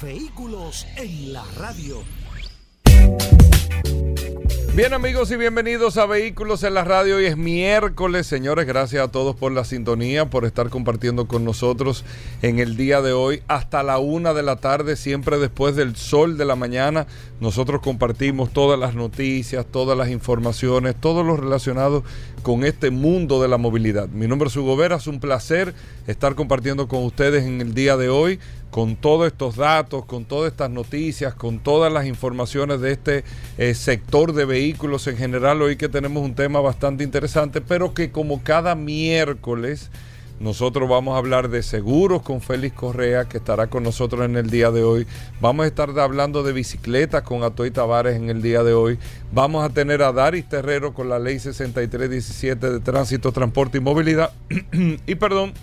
Vehículos en la radio. Bien amigos y bienvenidos a Vehículos en la Radio. Hoy es miércoles, señores. Gracias a todos por la sintonía, por estar compartiendo con nosotros en el día de hoy hasta la una de la tarde, siempre después del sol de la mañana. Nosotros compartimos todas las noticias, todas las informaciones, todo lo relacionado con este mundo de la movilidad. Mi nombre es Hugo Vera, es un placer estar compartiendo con ustedes en el día de hoy con todos estos datos, con todas estas noticias, con todas las informaciones de este eh, sector de vehículos en general. Hoy que tenemos un tema bastante interesante, pero que como cada miércoles nosotros vamos a hablar de seguros con Félix Correa, que estará con nosotros en el día de hoy. Vamos a estar hablando de bicicletas con Atoy Tavares en el día de hoy. Vamos a tener a Daris Terrero con la ley 6317 de tránsito, transporte y movilidad. y perdón,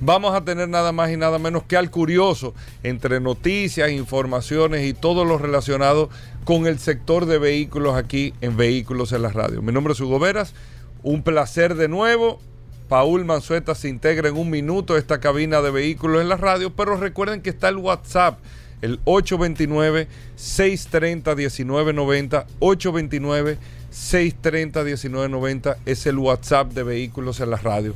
vamos a tener nada más y nada menos que al curioso entre noticias, informaciones y todo lo relacionado con el sector de vehículos aquí en Vehículos en la Radio. Mi nombre es Hugo Veras, un placer de nuevo. Paul Manzueta se integra en un minuto esta cabina de vehículos en la radio, pero recuerden que está el WhatsApp, el 829-630-1990, 829-630-1990 es el WhatsApp de vehículos en la radio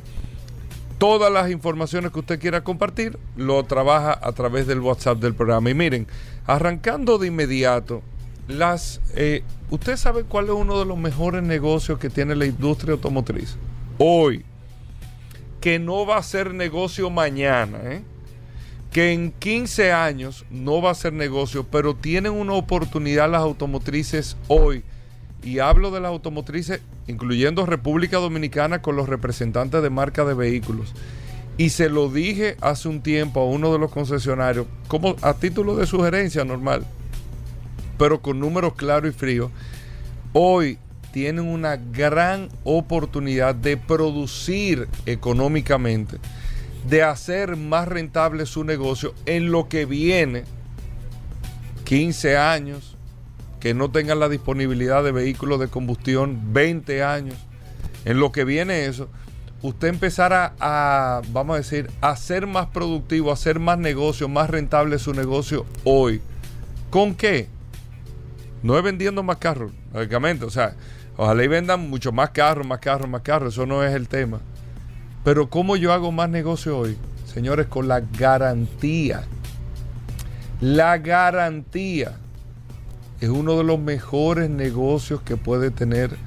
todas las informaciones que usted quiera compartir, lo trabaja a través del WhatsApp del programa. Y miren, arrancando de inmediato, las, eh, ¿usted sabe cuál es uno de los mejores negocios que tiene la industria automotriz? Hoy, que no va a ser negocio mañana, ¿eh? que en 15 años no va a ser negocio, pero tienen una oportunidad las automotrices hoy y hablo de las automotrices, incluyendo República Dominicana, con los representantes de marca de vehículos. Y se lo dije hace un tiempo a uno de los concesionarios, como a título de sugerencia normal, pero con números claros y fríos. Hoy tienen una gran oportunidad de producir económicamente, de hacer más rentable su negocio en lo que viene 15 años, que no tengan la disponibilidad de vehículos de combustión 20 años. En lo que viene eso, usted empezará a, vamos a decir, a ser más productivo, a hacer más negocio, más rentable su negocio hoy. ¿Con qué? No es vendiendo más carros, lógicamente. O sea, ojalá y vendan mucho más carros, más carros, más carros. Eso no es el tema. Pero ¿cómo yo hago más negocio hoy? Señores, con la garantía. La garantía es uno de los mejores negocios que puede tener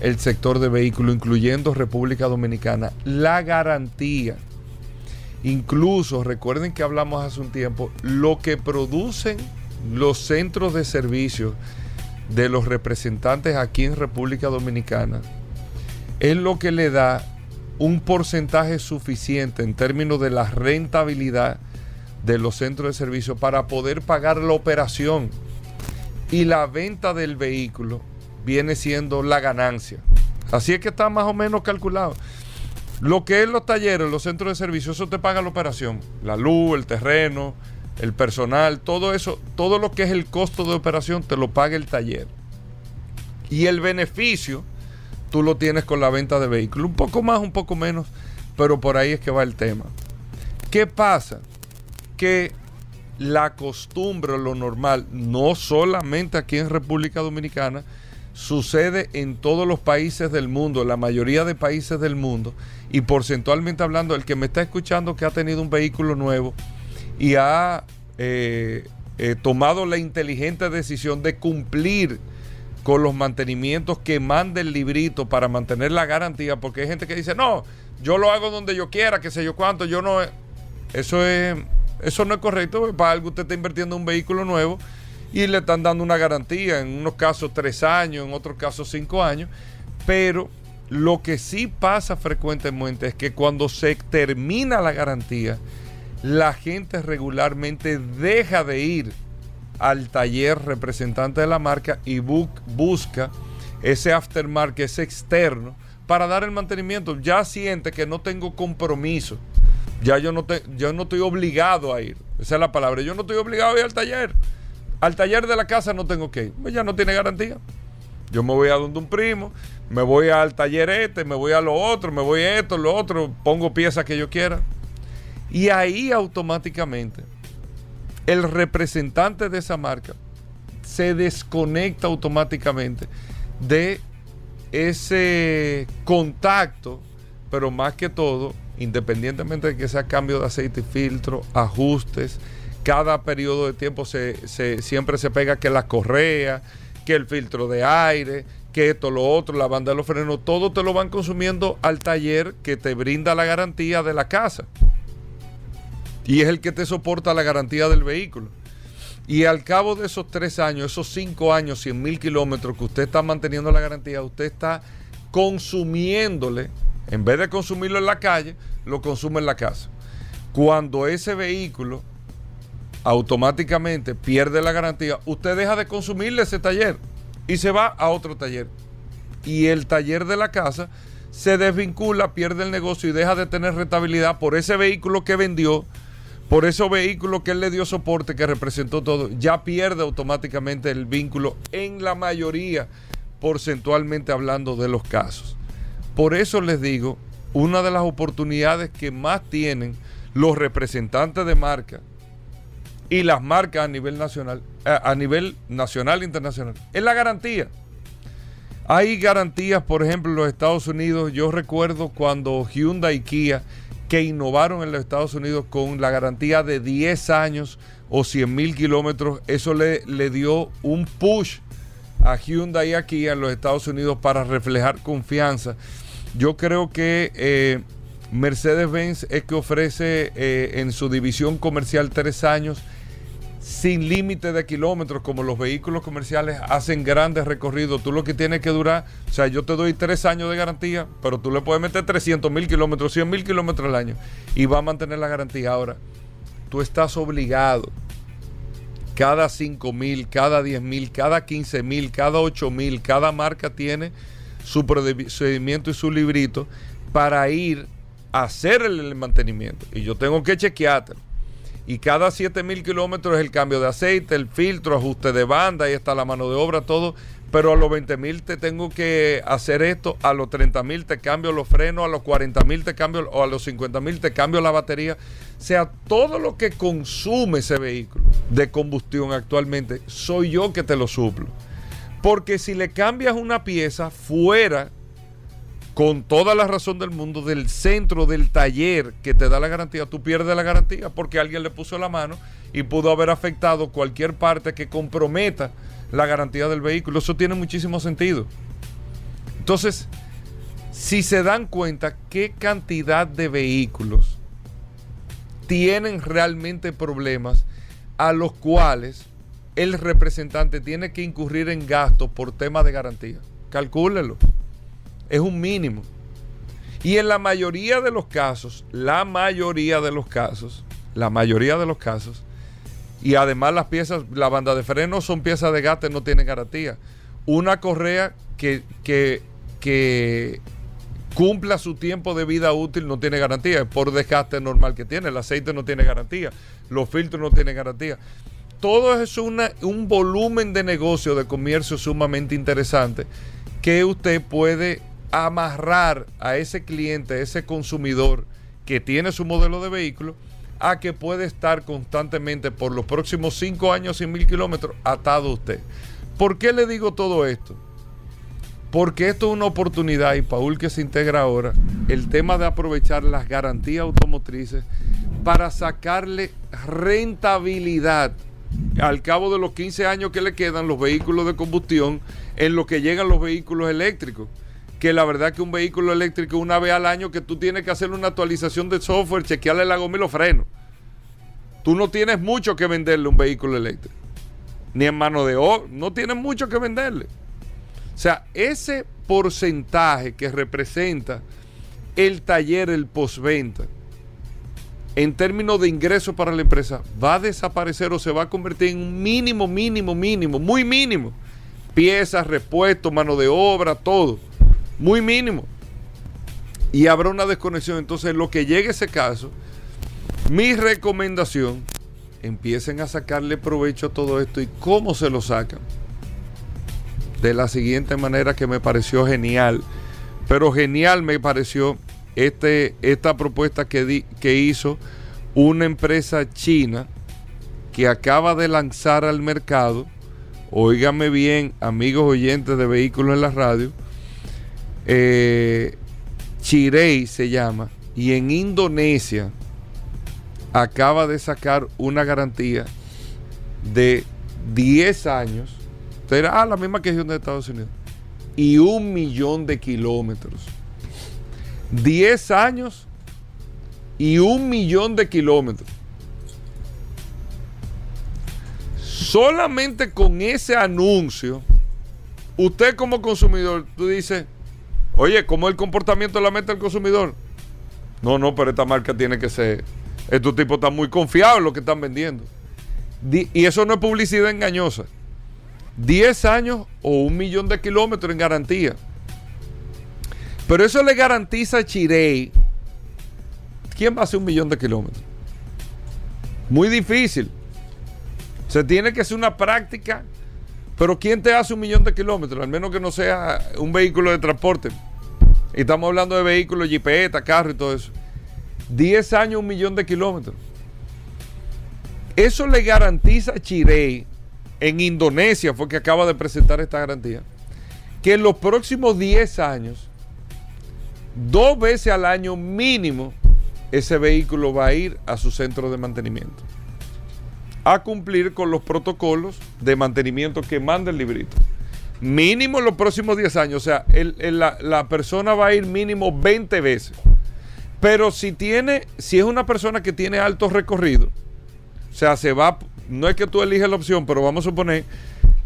el sector de vehículos, incluyendo República Dominicana. La garantía. Incluso, recuerden que hablamos hace un tiempo, lo que producen los centros de servicio de los representantes aquí en República Dominicana es lo que le da un porcentaje suficiente en términos de la rentabilidad de los centros de servicio para poder pagar la operación y la venta del vehículo viene siendo la ganancia. Así es que está más o menos calculado. Lo que es los talleres, los centros de servicio, eso te paga la operación. La luz, el terreno, el personal, todo eso, todo lo que es el costo de operación te lo paga el taller. Y el beneficio tú lo tienes con la venta de vehículos. Un poco más, un poco menos, pero por ahí es que va el tema. ¿Qué pasa? Que la costumbre, lo normal, no solamente aquí en República Dominicana, sucede en todos los países del mundo, la mayoría de países del mundo, y porcentualmente hablando, el que me está escuchando que ha tenido un vehículo nuevo y ha eh, eh, tomado la inteligente decisión de cumplir con los mantenimientos que manda el librito para mantener la garantía, porque hay gente que dice, no, yo lo hago donde yo quiera, que sé yo cuánto, yo no... Eso es eso no es correcto, para algo usted está invirtiendo en un vehículo nuevo y le están dando una garantía, en unos casos tres años, en otros casos cinco años, pero lo que sí pasa frecuentemente es que cuando se termina la garantía, la gente regularmente deja de ir al taller representante de la marca y busca ese aftermarket, ese externo, para dar el mantenimiento. Ya siente que no tengo compromiso. Ya yo no, te, yo no estoy obligado a ir. Esa es la palabra. Yo no estoy obligado a ir al taller. Al taller de la casa no tengo que ir. Pues ya no tiene garantía. Yo me voy a donde un primo, me voy al taller este, me voy a lo otro, me voy a esto, lo otro, pongo piezas que yo quiera. Y ahí automáticamente el representante de esa marca se desconecta automáticamente de ese contacto, pero más que todo, independientemente de que sea cambio de aceite y filtro, ajustes, cada periodo de tiempo siempre se pega que la correa, que el filtro de aire, que esto, lo otro, la banda de los frenos, todo te lo van consumiendo al taller que te brinda la garantía de la casa. Y es el que te soporta la garantía del vehículo. Y al cabo de esos tres años, esos cinco años, 100 mil kilómetros que usted está manteniendo la garantía, usted está consumiéndole, en vez de consumirlo en la calle, lo consume en la casa. Cuando ese vehículo automáticamente pierde la garantía, usted deja de consumirle ese taller y se va a otro taller. Y el taller de la casa se desvincula, pierde el negocio y deja de tener rentabilidad por ese vehículo que vendió, por esos vehículos que él le dio soporte, que representó todo. Ya pierde automáticamente el vínculo en la mayoría, porcentualmente hablando de los casos. Por eso les digo, una de las oportunidades que más tienen los representantes de marca y las marcas a nivel nacional, a nivel nacional e internacional, es la garantía. Hay garantías, por ejemplo, en los Estados Unidos. Yo recuerdo cuando Hyundai y Kia, que innovaron en los Estados Unidos con la garantía de 10 años o 100 mil kilómetros, eso le, le dio un push a Hyundai y a Kia en los Estados Unidos para reflejar confianza. Yo creo que eh, Mercedes-Benz es que ofrece eh, en su división comercial tres años sin límite de kilómetros, como los vehículos comerciales hacen grandes recorridos. Tú lo que tienes que durar, o sea, yo te doy tres años de garantía, pero tú le puedes meter 300 mil kilómetros, 100 mil kilómetros al año y va a mantener la garantía. Ahora, tú estás obligado cada 5 mil, cada 10 mil, cada 15 mil, cada 8 mil, cada marca tiene su procedimiento y su librito para ir a hacer el mantenimiento. Y yo tengo que chequeártelo y cada 7 mil kilómetros es el cambio de aceite, el filtro, ajuste de banda, ahí está la mano de obra, todo. Pero a los 20 mil te tengo que hacer esto, a los 30 mil te cambio los frenos, a los 40 mil te cambio, o a los 50 mil te cambio la batería. O sea, todo lo que consume ese vehículo de combustión actualmente, soy yo que te lo suplo. Porque si le cambias una pieza fuera con toda la razón del mundo, del centro del taller que te da la garantía, tú pierdes la garantía porque alguien le puso la mano y pudo haber afectado cualquier parte que comprometa la garantía del vehículo. Eso tiene muchísimo sentido. Entonces, si se dan cuenta qué cantidad de vehículos tienen realmente problemas a los cuales el representante tiene que incurrir en gastos por tema de garantía. Calcúlelo es un mínimo. Y en la mayoría de los casos, la mayoría de los casos, la mayoría de los casos, y además las piezas, la banda de freno son piezas de gato, no tienen garantía. Una correa que, que, que cumpla su tiempo de vida útil no tiene garantía, por desgaste normal que tiene. El aceite no tiene garantía, los filtros no tienen garantía. Todo es una, un volumen de negocio, de comercio sumamente interesante que usted puede amarrar a ese cliente, a ese consumidor que tiene su modelo de vehículo, a que puede estar constantemente por los próximos cinco años y mil kilómetros atado a usted. ¿Por qué le digo todo esto? Porque esto es una oportunidad y Paul que se integra ahora, el tema de aprovechar las garantías automotrices para sacarle rentabilidad al cabo de los 15 años que le quedan los vehículos de combustión en lo que llegan los vehículos eléctricos que la verdad que un vehículo eléctrico una vez al año que tú tienes que hacer una actualización de software, chequearle la goma y los frenos. Tú no tienes mucho que venderle un vehículo eléctrico. Ni en mano de obra, no tienes mucho que venderle. O sea, ese porcentaje que representa el taller, el postventa, en términos de ingresos para la empresa, va a desaparecer o se va a convertir en un mínimo, mínimo, mínimo, muy mínimo. Piezas, repuestos, mano de obra, todo. Muy mínimo. Y habrá una desconexión. Entonces, lo que llegue ese caso, mi recomendación, empiecen a sacarle provecho a todo esto. ¿Y cómo se lo sacan? De la siguiente manera que me pareció genial. Pero genial me pareció este, esta propuesta que, hizo una empresa china que acaba de lanzar al mercado, oígame bien, amigos oyentes de vehículos en la radio, eh, Chirei se llama, y en Indonesia acaba de sacar una garantía de 10 años, será la misma que de Estados Unidos, y un millón de kilómetros. 10 años y un millón de kilómetros. Solamente con ese anuncio, usted como consumidor, tú dices, oye, ¿cómo es el comportamiento de la meta del consumidor? No, no, pero esta marca tiene que ser, estos tipos están muy confiados en lo que están vendiendo. Y eso no es publicidad engañosa. 10 años o un millón de kilómetros en garantía. Pero eso le garantiza a Chirey. ¿Quién va a hacer un millón de kilómetros? Muy difícil. Se tiene que hacer una práctica. Pero ¿quién te hace un millón de kilómetros? Al menos que no sea un vehículo de transporte. Y estamos hablando de vehículos, jipeta, carro y todo eso. 10 años, un millón de kilómetros. Eso le garantiza a Chirey, en Indonesia, fue que acaba de presentar esta garantía, que en los próximos 10 años dos veces al año mínimo ese vehículo va a ir a su centro de mantenimiento a cumplir con los protocolos de mantenimiento que manda el librito. Mínimo en los próximos 10 años. O sea, la, la, persona va a ir mínimo 20 veces. Pero si tiene, si es una persona que tiene alto recorrido, o sea, se va, no es que tú eliges la opción, pero vamos a suponer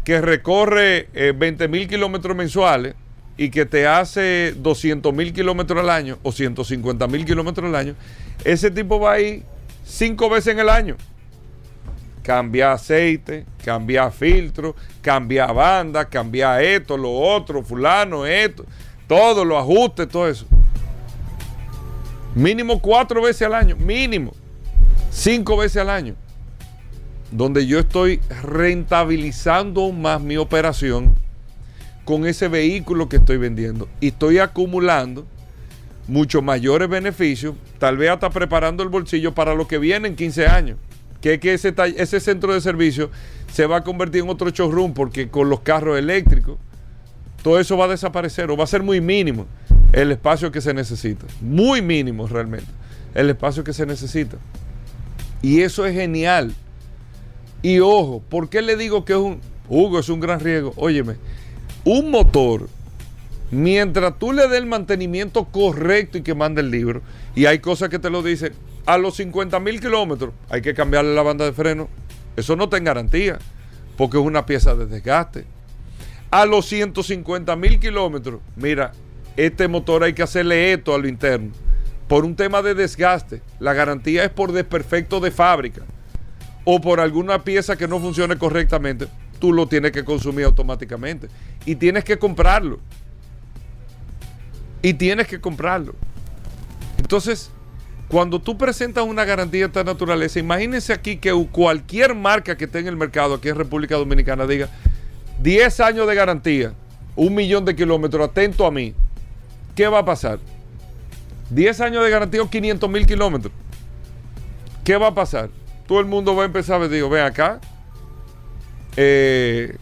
que recorre 20 eh, mil kilómetros mensuales y que te hace 200 mil kilómetros al año o 150 mil kilómetros al año, ese tipo va a ir cinco veces en el año. Cambia aceite, cambia filtro, cambia banda, cambia esto, lo otro, fulano, esto, todo, los ajustes, todo eso. Mínimo cuatro veces al año, mínimo. Cinco veces al año. Donde yo estoy rentabilizando más mi operación con ese vehículo que estoy vendiendo y estoy acumulando muchos mayores beneficios, tal vez hasta preparando el bolsillo para lo que viene en 15 años, que es que ese, ese centro de servicio se va a convertir en otro showroom porque con los carros eléctricos todo eso va a desaparecer o va a ser muy mínimo el espacio que se necesita, muy mínimo realmente, el espacio que se necesita. Y eso es genial. Y ojo, ¿por qué le digo que es un... Hugo, es un gran riesgo. Óyeme, un motor, mientras tú le des el mantenimiento correcto y que mande el libro, y hay cosas que te lo dicen, a los 50 mil kilómetros hay que cambiarle la banda de freno. Eso no te garantía, porque es una pieza de desgaste. A los 150 mil kilómetros, mira, este motor hay que hacerle esto a lo interno. Por un tema de desgaste. La garantía es por desperfecto de fábrica. O por alguna pieza que no funcione correctamente tú lo tienes que consumir automáticamente. Y tienes que comprarlo. Y tienes que comprarlo. Entonces, cuando tú presentas una garantía de esta naturaleza, imagínense aquí que cualquier marca que esté en el mercado aquí en República Dominicana diga 10 años de garantía, un millón de kilómetros, atento a mí. ¿Qué va a pasar? 10 años de garantía o 500 mil kilómetros. ¿Qué va a pasar? Todo el mundo va a empezar a decir, ven acá, eh,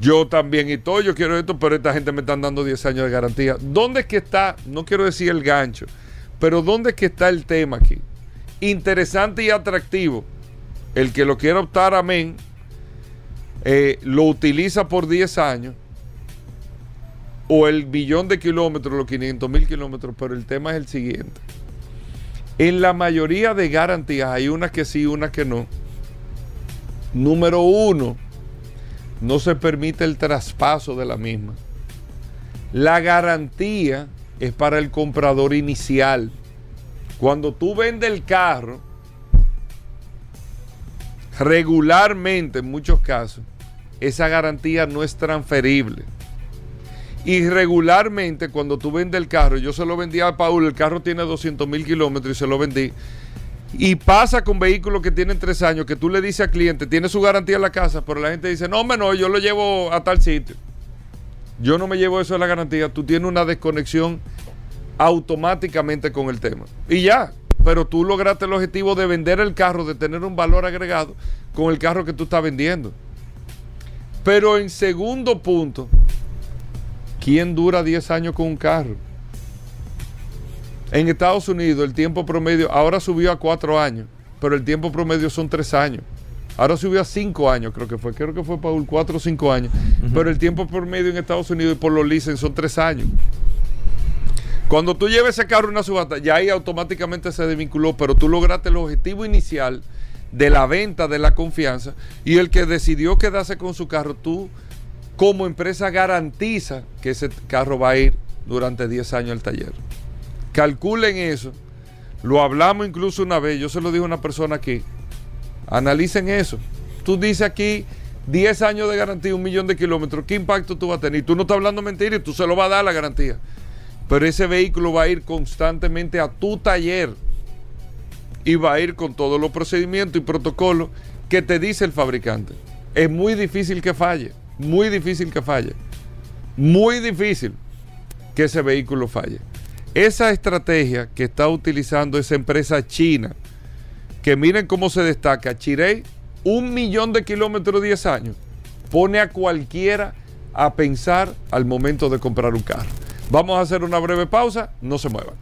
yo también y todo, yo quiero esto, pero esta gente me están dando 10 años de garantía. ¿Dónde es que está? No quiero decir el gancho, pero ¿dónde es que está el tema aquí? Interesante y atractivo. El que lo quiera optar, amén, eh, lo utiliza por 10 años o el billón de kilómetros, los 500 mil kilómetros, pero el tema es el siguiente. En la mayoría de garantías hay unas que sí, unas que no. Número uno, no se permite el traspaso de la misma. La garantía es para el comprador inicial. Cuando tú vendes el carro, regularmente en muchos casos, esa garantía no es transferible. Y regularmente cuando tú vendes el carro, yo se lo vendí a Paul, el carro tiene 200 mil kilómetros y se lo vendí. Y pasa con vehículos que tienen tres años, que tú le dices al cliente, tiene su garantía en la casa, pero la gente dice, no, no, yo lo llevo a tal sitio. Yo no me llevo eso de la garantía, tú tienes una desconexión automáticamente con el tema. Y ya, pero tú lograste el objetivo de vender el carro, de tener un valor agregado con el carro que tú estás vendiendo. Pero en segundo punto, ¿Quién dura 10 años con un carro? En Estados Unidos el tiempo promedio ahora subió a 4 años, pero el tiempo promedio son 3 años. Ahora subió a 5 años, creo que fue. Creo que fue Paul, 4 o 5 años. Pero el tiempo promedio en Estados Unidos y por los licencias son 3 años. Cuando tú lleves ese carro a una subasta, ya ahí automáticamente se desvinculó, pero tú lograste el objetivo inicial de la venta, de la confianza, y el que decidió quedarse con su carro, tú como empresa garantiza que ese carro va a ir durante 10 años al taller. Calculen eso. Lo hablamos incluso una vez, yo se lo dije a una persona aquí. Analicen eso. Tú dices aquí 10 años de garantía, un millón de kilómetros. ¿Qué impacto tú vas a tener? Tú no estás hablando mentira y tú se lo vas a dar la garantía. Pero ese vehículo va a ir constantemente a tu taller y va a ir con todos los procedimientos y protocolos que te dice el fabricante. Es muy difícil que falle muy difícil que falle. Muy difícil que ese vehículo falle. Esa estrategia que está utilizando esa empresa china, que miren cómo se destaca, Chirey, un millón de kilómetros 10 años, pone a cualquiera a pensar al momento de comprar un carro. Vamos a hacer una breve pausa, no se muevan.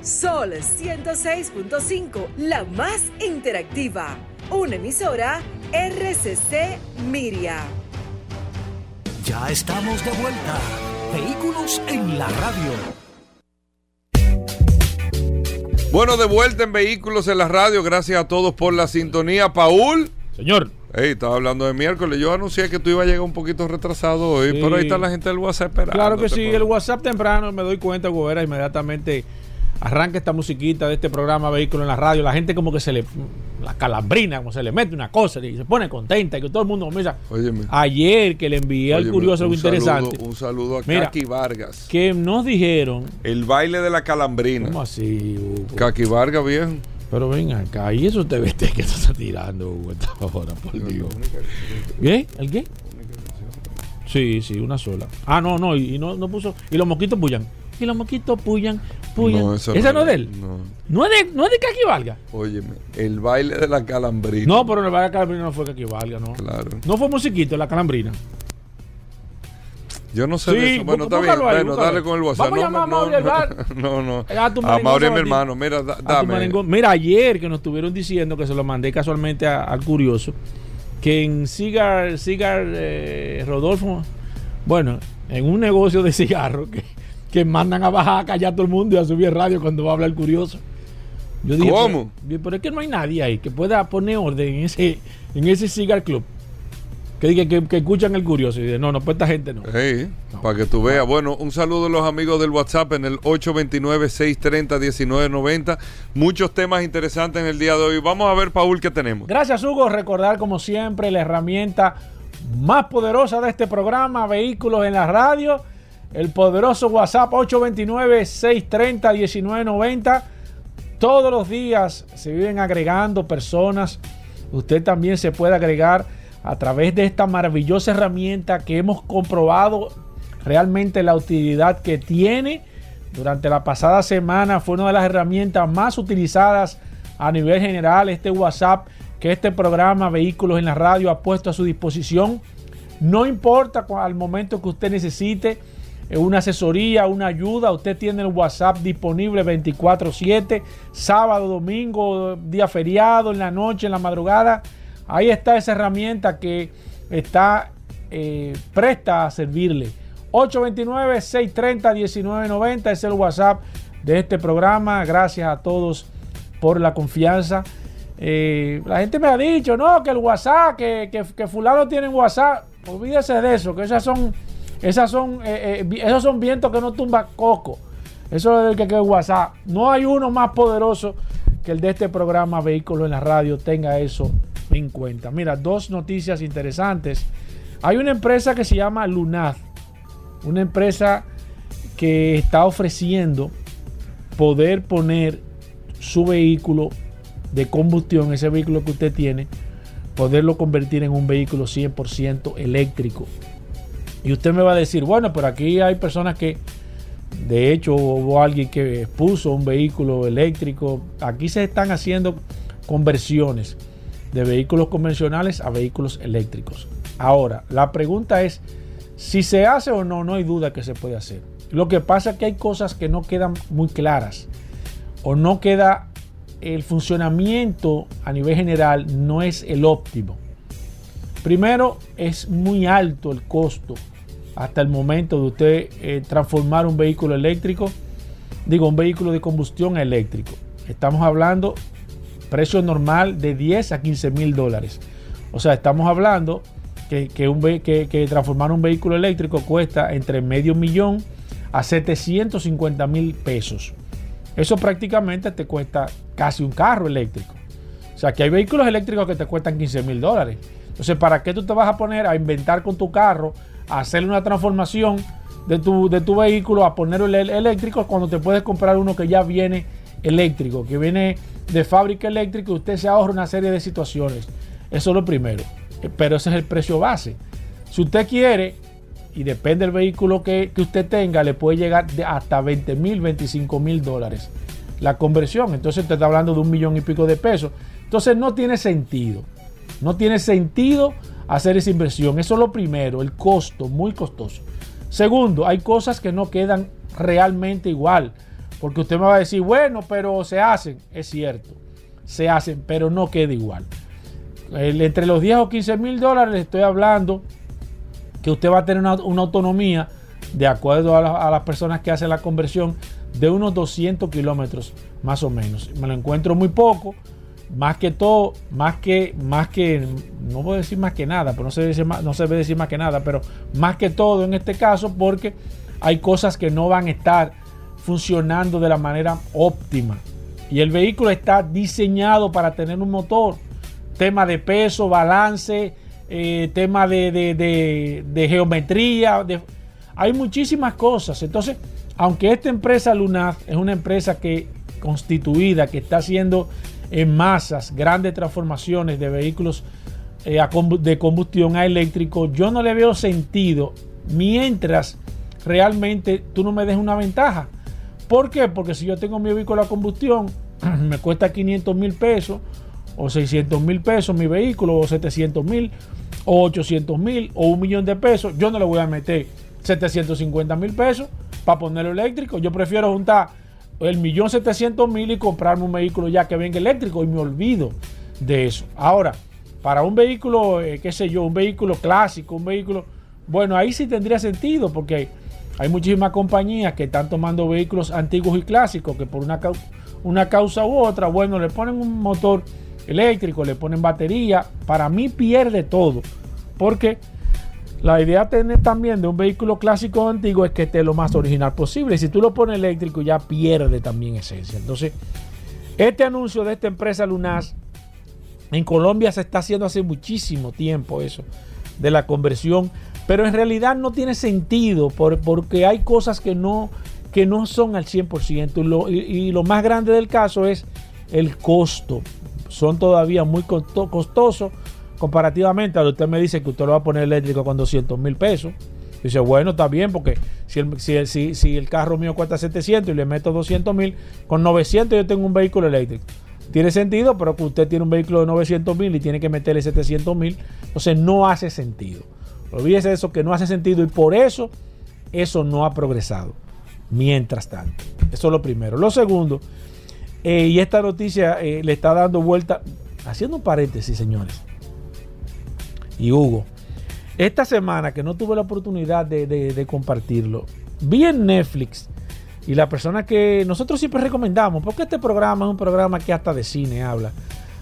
Sol 106.5, la más interactiva. Una emisora RCC Miria. Ya estamos de vuelta. Vehículos en la radio. Bueno, de vuelta en Vehículos en la radio. Gracias a todos por la sintonía. Paul. Señor. Hey, estaba hablando de miércoles. Yo anuncié que tú ibas a llegar un poquito retrasado hoy, pero ahí está la gente del WhatsApp esperando. Claro que sí, el WhatsApp temprano me doy cuenta, Gobera, inmediatamente arranca esta musiquita de este programa Vehículo en la Radio, la gente como que se le, la calambrina, como se le mete una cosa y se pone contenta y que todo el mundo comienza. Ayer que le envié al curioso algo interesante. Un saludo a Kaki Vargas. Que nos dijeron. El baile de la calambrina. ¿Cómo así, Hugo? Kaki Vargas, viejo. Pero ven acá, y eso te vete que estás tirando, Hugo, esta hora, por Dios. ¿Qué? ¿El qué? Sí, sí, una sola. Ah, no, no, y, no, no puso. Y los mosquitos bullan y los mosquitos puyan, puyan. No, ¿Esa no, es de él? No. ¿No es de, no es de Kaki Valga? Óyeme, el baile de la calambrina. No, pero el baile de la calambrina no fue Kaki Valga, ¿no? Claro. No fue musiquito, la calambrina. Yo no sé de eso. Bueno, está bien. bueno, dale con el WhatsApp. Vamos no, a Mauri no, no, no. A, Mauri mi hermano. Mira, dame. Mira, ayer que nos estuvieron diciendo que se lo mandé casualmente al curioso, que en Cigar, Cigar eh, Rodolfo, bueno, en un negocio de cigarros que que mandan a bajar a callar a todo el mundo y a subir radio cuando va a hablar el curioso. Yo dije, ¿Cómo? Pero, es que no hay nadie ahí que pueda poner orden en ese, en ese cigar club. Que diga que, escuchan el curioso y dice, no, no, pues esta gente no. Sí, Para que tú veas. Bueno, un saludo a los amigos del WhatsApp en el 829-630-1990. Muchos temas interesantes en el día de hoy. Vamos a ver, Paul, qué tenemos. Gracias, Hugo. Recordar, como siempre, la herramienta más poderosa de este programa, Vehículos en la Radio el poderoso WhatsApp 829-630-1990. Todos los días se viven agregando personas. Usted también se puede agregar a través de esta maravillosa herramienta que hemos comprobado realmente la utilidad que tiene. Durante la pasada semana fue una de las herramientas más utilizadas a nivel general. Este WhatsApp que este programa Vehículos en la Radio ha puesto a su disposición. No importa al momento que usted necesite una asesoría, una ayuda. Usted tiene el WhatsApp disponible 24/7, sábado, domingo, día feriado, en la noche, en la madrugada. Ahí está esa herramienta que está eh, presta a servirle. 829-630-1990 es el WhatsApp de este programa. Gracias a todos por la confianza. Eh, la gente me ha dicho, no, que el WhatsApp, que, que, que fulano tiene WhatsApp. Olvídese de eso, que esas son esas son, eh, eh, esos son vientos que no tumban coco. Eso es el que es WhatsApp. No hay uno más poderoso que el de este programa Vehículos en la Radio. Tenga eso en cuenta. Mira, dos noticias interesantes. Hay una empresa que se llama Lunaz. Una empresa que está ofreciendo poder poner su vehículo de combustión, ese vehículo que usted tiene, poderlo convertir en un vehículo 100% eléctrico. Y usted me va a decir, bueno, pero aquí hay personas que, de hecho, hubo alguien que puso un vehículo eléctrico. Aquí se están haciendo conversiones de vehículos convencionales a vehículos eléctricos. Ahora, la pregunta es, si se hace o no, no hay duda que se puede hacer. Lo que pasa es que hay cosas que no quedan muy claras o no queda el funcionamiento a nivel general no es el óptimo. Primero, es muy alto el costo hasta el momento de usted eh, transformar un vehículo eléctrico, digo, un vehículo de combustión eléctrico. Estamos hablando precio normal de 10 a 15 mil dólares. O sea, estamos hablando que, que, transformar un vehículo eléctrico cuesta entre medio millón a 750 mil pesos. Eso prácticamente te cuesta casi un carro eléctrico. O sea, que hay vehículos eléctricos que te cuestan 15 mil dólares. Entonces, ¿para qué tú te vas a poner a inventar con tu carro, a hacerle una transformación de tu, de tu vehículo, a ponerlo eléctrico cuando te puedes comprar uno que ya viene eléctrico, que viene de fábrica eléctrica y usted se ahorra una serie de situaciones? Eso es lo primero. Pero ese es el precio base. Si usted quiere, y depende del vehículo que, que usted tenga, le puede llegar de hasta 20 mil, 25 mil dólares la conversión. Entonces te está hablando de un millón y pico de pesos. Entonces no tiene sentido. No tiene sentido hacer esa inversión. Eso es lo primero, el costo, muy costoso. Segundo, hay cosas que no quedan realmente igual. Porque usted me va a decir, bueno, pero se hacen. Es cierto, se hacen, pero no queda igual. entre los 10 o 15 mil dólares estoy hablando que usted va a tener una, autonomía de acuerdo a, a, las personas que hacen la conversión de unos 200 kilómetros más o menos. Me lo encuentro muy poco, más que todo, más que, más que, no voy a decir más que nada, pero no se, debe decir más que nada, pero más que todo en este caso porque hay cosas que no van a estar funcionando de la manera óptima. Y el vehículo está diseñado para tener un motor, tema de peso, balance, eh, tema de, de, de geometría, hay muchísimas cosas. Entonces, aunque esta empresa Lunaz es una empresa que constituida, que está haciendo en masas grandes transformaciones de vehículos eh, de combustión a eléctrico, yo no le veo sentido mientras realmente tú no me des una ventaja. ¿Por qué? Porque si yo tengo mi vehículo a combustión, me cuesta 500 mil pesos o 600 mil pesos mi vehículo o 700 mil o 800 mil o un millón de pesos, yo no le voy a meter 750 mil pesos para ponerlo eléctrico. Yo prefiero juntar el millón setecientos mil y comprarme un vehículo ya que venga eléctrico y me olvido de eso. Ahora, para un vehículo, eh, qué sé yo, un vehículo clásico, un vehículo, bueno, ahí sí tendría sentido porque hay muchísimas compañías que están tomando vehículos antiguos y clásicos que por una, una causa u otra, bueno, le ponen un motor eléctrico, le ponen batería. Para mí pierde todo porque la idea tener también de un vehículo clásico antiguo es que esté lo más original posible. Si tú lo pones eléctrico ya pierde también esencia. Entonces, este anuncio de esta empresa Lunas en Colombia se está haciendo hace muchísimo tiempo eso, de la conversión. Pero en realidad no tiene sentido porque hay cosas que no, que no son al 100%. Y y lo más grande del caso es el costo. Son todavía muy costosos comparativamente a lo que usted me dice que usted lo va a poner eléctrico con 200 mil pesos. Dice, bueno, está bien, porque si el, si, si, el carro mío cuesta 700 y le meto 200 mil, con 900 yo tengo un vehículo eléctrico. Tiene sentido, pero que usted tiene un vehículo de 900 mil y tiene que meterle 700 mil, entonces no hace sentido. Olvídese de eso, que no hace sentido y por eso eso no ha progresado. Mientras tanto, eso es lo primero. Lo segundo, eh, y esta noticia eh, le está dando vuelta, haciendo un paréntesis, señores y Hugo. Esta semana que no tuve la oportunidad de, compartirlo, vi en Netflix y la persona que nosotros siempre recomendamos, porque este programa es un programa que hasta de cine habla.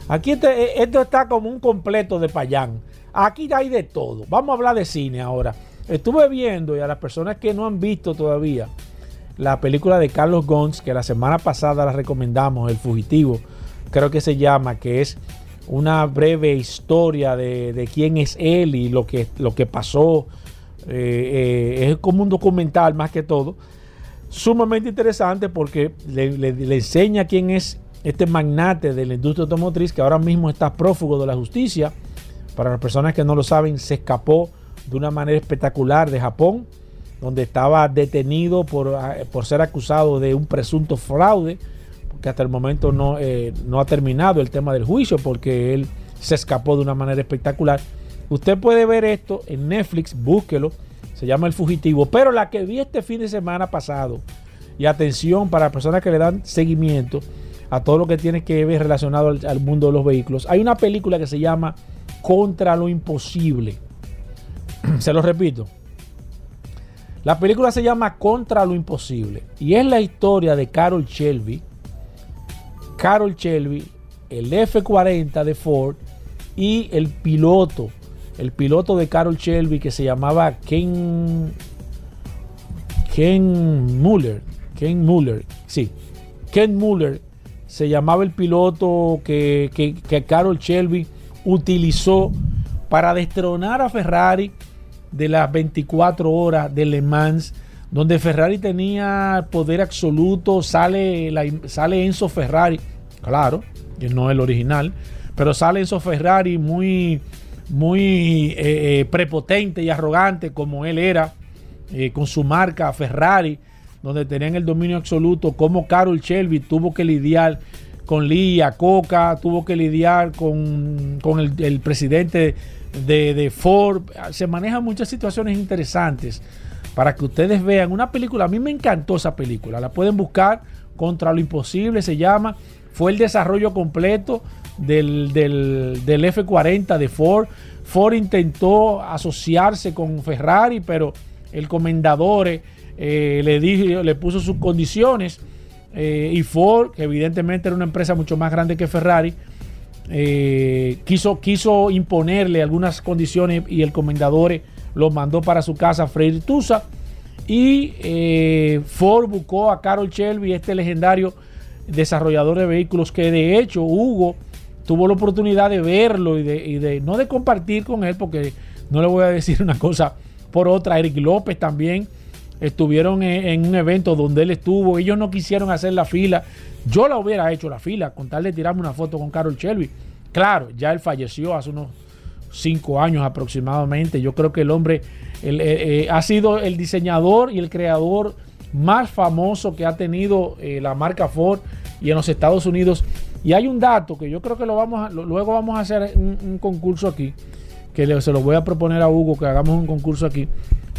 Aquí este, esto está como un completo de payán. Aquí hay de todo. Vamos a hablar de cine ahora. Estuve viendo y a las personas que no han visto todavía la película de Carlos Gons, que la semana pasada la recomendamos, El Fugitivo, creo que se llama, que es una breve historia de, quién es él y lo que, lo que pasó. Eh, eh, es como un documental más que todo. Sumamente interesante porque le, le enseña quién es este magnate de la industria automotriz que ahora mismo está prófugo de la justicia. Para las personas que no lo saben, se escapó de una manera espectacular de Japón, donde estaba detenido por, ah, por ser acusado de un presunto fraude, porque hasta el momento no, eh, no ha terminado el tema del juicio, porque él se escapó de una manera espectacular. Usted puede ver esto en Netflix, búsquelo, se llama El Fugitivo, pero la que vi este fin de semana pasado, y atención para personas que le dan seguimiento, a todo lo que tiene que ver relacionado al, mundo de los vehículos. Hay una película que se llama Contra lo Imposible. se lo repito. La película se llama Contra lo Imposible y es la historia de Carol Shelby. Carol Shelby, el F40 de Ford y el piloto, el piloto de Carol Shelby que se llamaba Ken Ken Muller, Ken Muller, sí, Ken Muller se llamaba el piloto que, que, Carol Shelby utilizó para destronar a Ferrari de las 24 horas de Le Mans, donde Ferrari tenía poder absoluto, sale, sale Enzo Ferrari, claro, que no el original, pero sale Enzo Ferrari muy, muy eh, eh, prepotente y arrogante como él era, eh, con su marca Ferrari donde tenían el dominio absoluto, como Carol Shelby tuvo que lidiar con Lía, Coca, tuvo que lidiar con, el, presidente de, Ford. Se manejan muchas situaciones interesantes para que ustedes vean una película. A mí me encantó esa película, la pueden buscar, Contra lo Imposible se llama. Fue el desarrollo completo del, del, del F40 de Ford. Ford intentó asociarse con Ferrari, pero el comendador eh, le, dijo, le puso sus condiciones eh, y Ford, que evidentemente era una empresa mucho más grande que Ferrari, eh, quiso, quiso imponerle algunas condiciones y el comendador lo mandó para su casa freír tusa y Ford buscó a Carol Shelby, este legendario desarrollador de vehículos que de hecho Hugo tuvo la oportunidad de verlo y de, y de no de compartir con él porque no le voy a decir una cosa por otra, Eric López también estuvieron en, un evento donde él estuvo, ellos no quisieron hacer la fila. Yo la hubiera hecho la fila con tal de tirarme una foto con Carol Shelby. Claro, ya él falleció hace unos cinco años aproximadamente. Yo creo que el hombre eh, eh, ha sido el diseñador y el creador más famoso que ha tenido eh, la marca Ford y en los Estados Unidos. Y hay un dato que yo creo que lo vamos luego vamos a hacer un, concurso aquí, que se lo voy a proponer a Hugo que hagamos un concurso aquí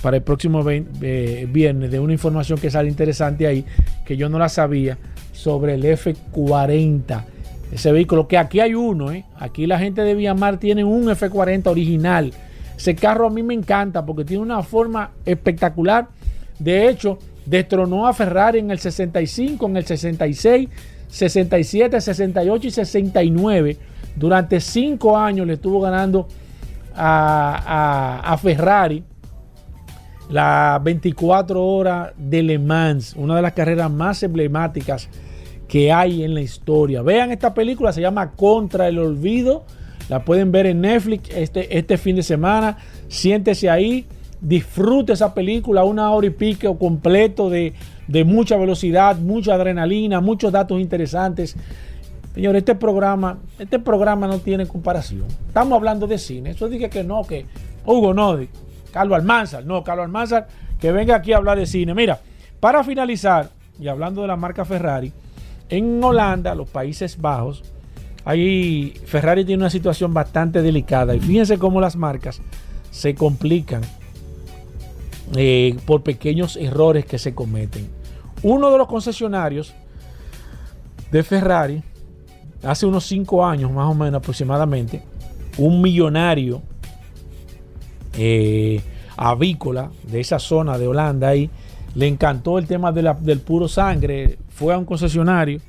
para el próximo eh, viernes de una información que sale interesante ahí, que yo no la sabía, sobre el F40. Ese vehículo, que aquí hay uno, ¿eh? aquí la gente de Viamar tiene un F40 original. Ese carro a mí me encanta porque tiene una forma espectacular. De hecho, destronó a Ferrari en el 65, en el 66, 67, 68 y 69. Durante cinco años le estuvo ganando a, a Ferrari la 24 horas de Le Mans, una de las carreras más emblemáticas que hay en la historia. Vean esta película, se llama Contra el Olvido. La pueden ver en Netflix este, este fin de semana. Siéntese ahí, disfrute esa película, una hora y pico completo de, de mucha velocidad, mucha adrenalina, muchos datos interesantes. Señor, este programa, este programa no tiene comparación. Estamos hablando de cine. Eso dije que no, que Hugo no. Carlos Almanzar. No, Carlos Almanzar, que venga aquí a hablar de cine. Mira, para finalizar, y hablando de la marca Ferrari, en Holanda, los Países Bajos, ahí Ferrari tiene una situación bastante delicada. Y fíjense cómo las marcas se complican eh, por pequeños errores que se cometen. Uno de los concesionarios de Ferrari, hace unos cinco años más o menos aproximadamente, un millonario eh, avícola de esa zona de Holanda ahí, le encantó el tema del puro sangre, fue a un concesionario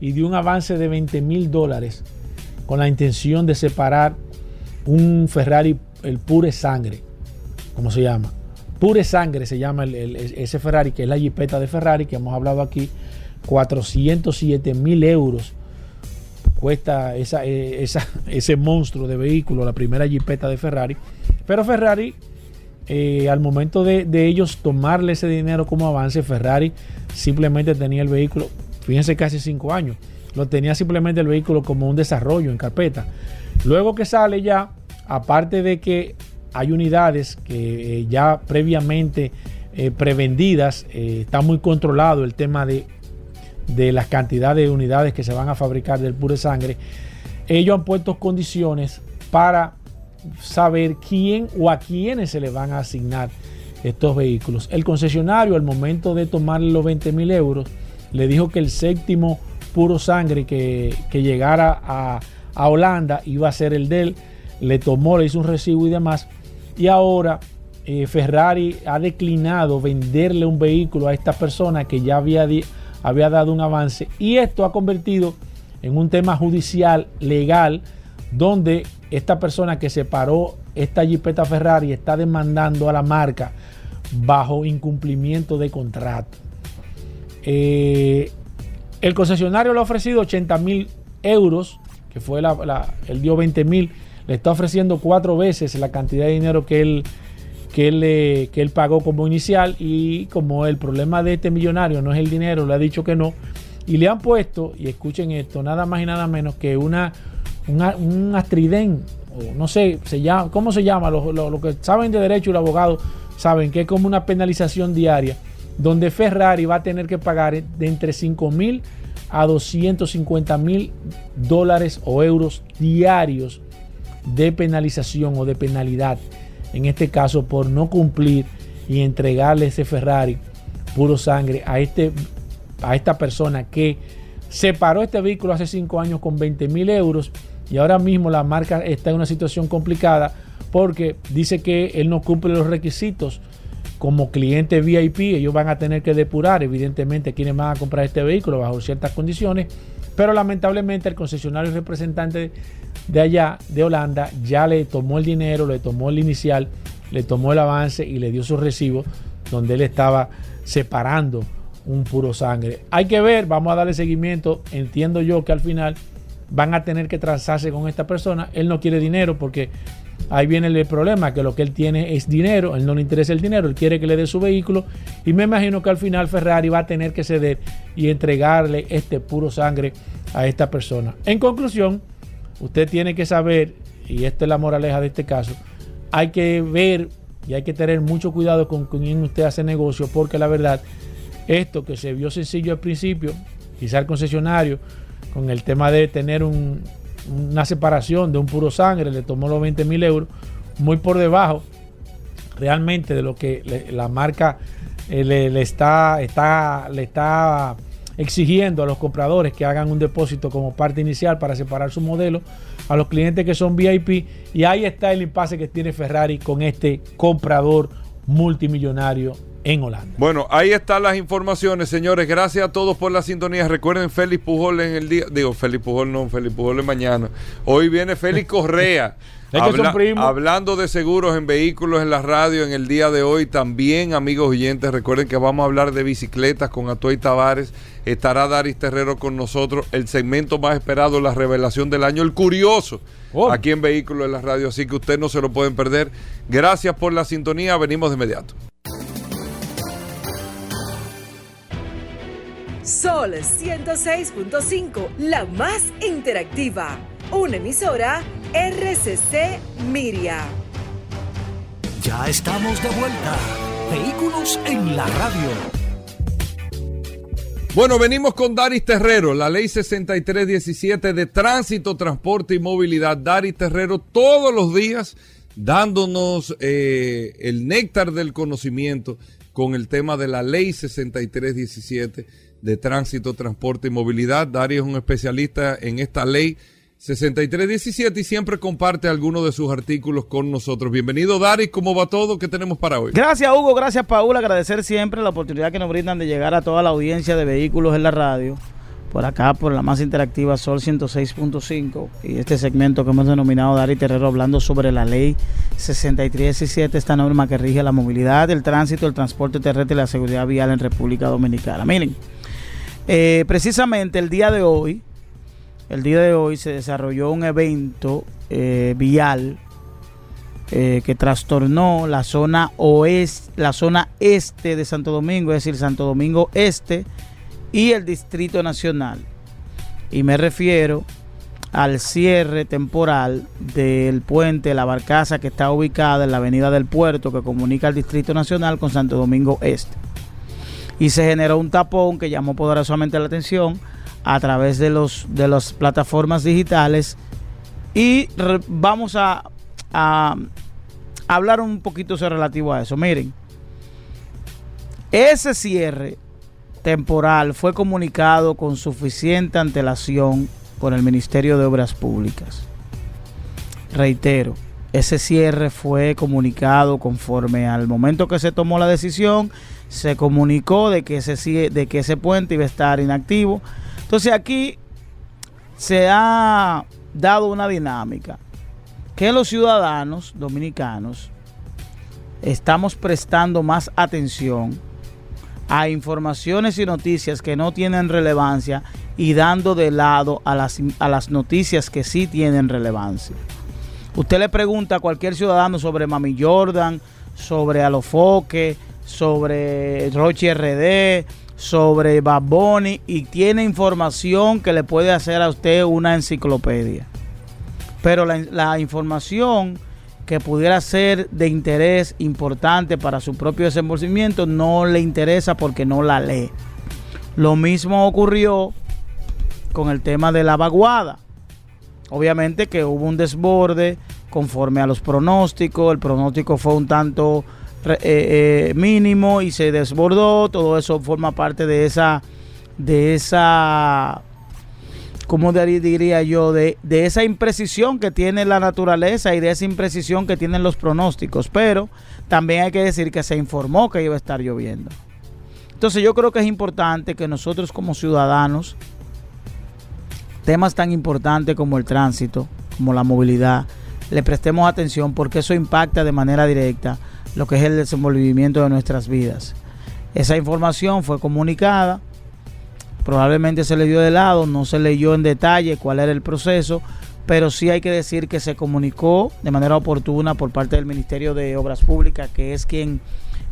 y dio un avance de 20 mil dólares con la intención de separar un Ferrari, el pure sangre, como se llama, Pure Sangre se llama ese Ferrari, que es la jipeta de Ferrari, que hemos hablado aquí, 407 mil euros cuesta esa, eh, ese monstruo de vehículo, la primera jipeta de Ferrari. Pero Ferrari, eh, al momento de, ellos tomarle ese dinero como avance, Ferrari simplemente tenía el vehículo, fíjense casi cinco años, lo tenía simplemente el vehículo como un desarrollo en carpeta. Luego que sale ya, aparte de que hay unidades que eh, ya previamente prevendidas, está muy controlado el tema de de las cantidades de unidades que se van a fabricar del pure sangre, ellos han puesto condiciones para saber quién o a quiénes se le van a asignar estos vehículos. El concesionario al momento de tomarle los 20 mil euros le dijo que el séptimo puro sangre que, llegara a, Holanda iba a ser el de él, le tomó, le hizo un recibo y demás y ahora eh, Ferrari ha declinado venderle un vehículo a esta persona que ya había había dado un avance y esto ha convertido en un tema judicial legal donde esta persona que separó esta Jeepeta Ferrari está demandando a la marca bajo incumplimiento de contrato. Eh, el concesionario le ha ofrecido 80 mil euros, que fue la, él dio 20 mil, le está ofreciendo cuatro veces la cantidad de dinero que él que él, que él pagó como inicial y como el problema de este millonario no es el dinero, le ha dicho que no. Y le han puesto, y escuchen esto, nada más y nada menos que una, un astridén, o no sé, se llama, ¿cómo se llama? Los lo, que saben de derecho y los abogados saben que es como una penalización diaria, donde Ferrari va a tener que pagar de entre 5 mil a 250 mil dólares o euros diarios de penalización o de penalidad en este caso por no cumplir y entregarle ese Ferrari puro sangre a, este, a esta persona que separó este vehículo hace cinco años con 20 mil euros y ahora mismo la marca está en una situación complicada porque dice que él no cumple los requisitos como cliente VIP, ellos van a tener que depurar evidentemente quienes van a comprar este vehículo bajo ciertas condiciones, pero lamentablemente el concesionario representante de allá, de Holanda, ya le tomó el dinero, le tomó el inicial, le tomó el avance y le dio su recibo donde él estaba separando un puro sangre. Hay que ver, vamos a darle seguimiento. Entiendo yo que al final van a tener que transarse con esta persona. Él no quiere dinero porque ahí viene el problema, que lo que él tiene es dinero, él no le interesa el dinero, él quiere que le dé su vehículo y me imagino que al final Ferrari va a tener que ceder y entregarle este puro sangre a esta persona. En conclusión, usted tiene que saber, y esta es la moraleja de este caso, hay que ver y hay que tener mucho cuidado con quién usted hace negocio, porque la verdad, esto que se vio sencillo al principio, quizá el concesionario, con el tema de tener una separación de un puro sangre, le tomó los 20 mil euros, muy por debajo realmente de lo que la marca eh, le, está, está, le está exigiendo a los compradores que hagan un depósito como parte inicial para separar su modelo a los clientes que son VIP y ahí está el impasse que tiene Ferrari con este comprador multimillonario en Holanda. Bueno, ahí están las informaciones, señores. Gracias a todos por la sintonía. Recuerden Félix Pujol en el día. Digo, Félix Pujol no, Félix Pujol es mañana. Hoy viene Félix Correa. hablando de seguros en vehículos en la radio en el día de hoy también, amigos oyentes, recuerden que vamos a hablar de bicicletas con Atoy Tavares. Estará Daris Terrero con nosotros. El segmento más esperado, la revelación del año, el curioso, oh. aquí en Vehículos en la radio. Así que ustedes no se lo pueden perder. Gracias por la sintonía. Venimos de inmediato. Sol 106.5, la más interactiva. Una emisora RCC Miria. Ya estamos de vuelta. Vehículos en la radio. Bueno, venimos con Daris Terrero, la ley 6317 de tránsito, transporte y movilidad. Daris Terrero todos los días dándonos eh, el néctar del conocimiento con el tema de la ley 6317 de tránsito, transporte y movilidad. Daris es un especialista en esta ley 6317 y siempre comparte algunos de sus artículos con nosotros. Bienvenido, Dari. ¿Cómo va todo? ¿Qué tenemos para hoy? Gracias, Hugo. Gracias, Paul. Agradecer siempre la oportunidad que nos brindan de llegar a toda la audiencia de vehículos en la radio por acá por la más interactiva Sol 106.5 y este segmento que hemos denominado Dari Terrero hablando sobre la ley 6317, esta norma que rige la movilidad, el tránsito, el transporte terrestre y la seguridad vial en República Dominicana. Miren, eh, precisamente el día de hoy, el día de hoy se desarrolló un evento eh, vial eh, que trastornó la zona oeste, la zona este de Santo Domingo, es decir, Santo Domingo Este y el Distrito Nacional. Y me refiero al cierre temporal del puente La Barcaza que está ubicada en la avenida del puerto que comunica el Distrito Nacional con Santo Domingo Este. Y se generó un tapón que llamó poderosamente la atención a través de, los, de las plataformas digitales. Y vamos a, a hablar un poquito sobre relativo a eso. Miren, ese cierre temporal fue comunicado con suficiente antelación por el Ministerio de Obras Públicas. Reitero, ese cierre fue comunicado conforme al momento que se tomó la decisión, se comunicó de que ese, de que ese puente iba a estar inactivo. Entonces aquí se ha dado una dinámica que los ciudadanos dominicanos estamos prestando más atención a informaciones y noticias que no tienen relevancia y dando de lado a las, a las noticias que sí tienen relevancia. Usted le pregunta a cualquier ciudadano sobre Mami Jordan, sobre Alofoque, sobre Roche RD, sobre Baboni y tiene información que le puede hacer a usted una enciclopedia. Pero la, la información que pudiera ser de interés importante para su propio desenvolvimiento no le interesa porque no la lee. Lo mismo ocurrió con el tema de la vaguada. Obviamente que hubo un desborde conforme a los pronósticos, el pronóstico fue un tanto eh, eh, mínimo y se desbordó, todo eso forma parte de esa de esa como diría yo, de, esa imprecisión que tiene la naturaleza y de esa imprecisión que tienen los pronósticos. Pero también hay que decir que se informó que iba a estar lloviendo. Entonces yo creo que es importante que nosotros como ciudadanos, temas tan importantes como el tránsito, como la movilidad, le prestemos atención porque eso impacta de manera directa lo que es el desenvolvimiento de nuestras vidas. Esa información fue comunicada probablemente se le dio de lado, no se leyó en detalle cuál era el proceso, pero sí hay que decir que se comunicó de manera oportuna por parte del Ministerio de Obras Públicas, que es quien,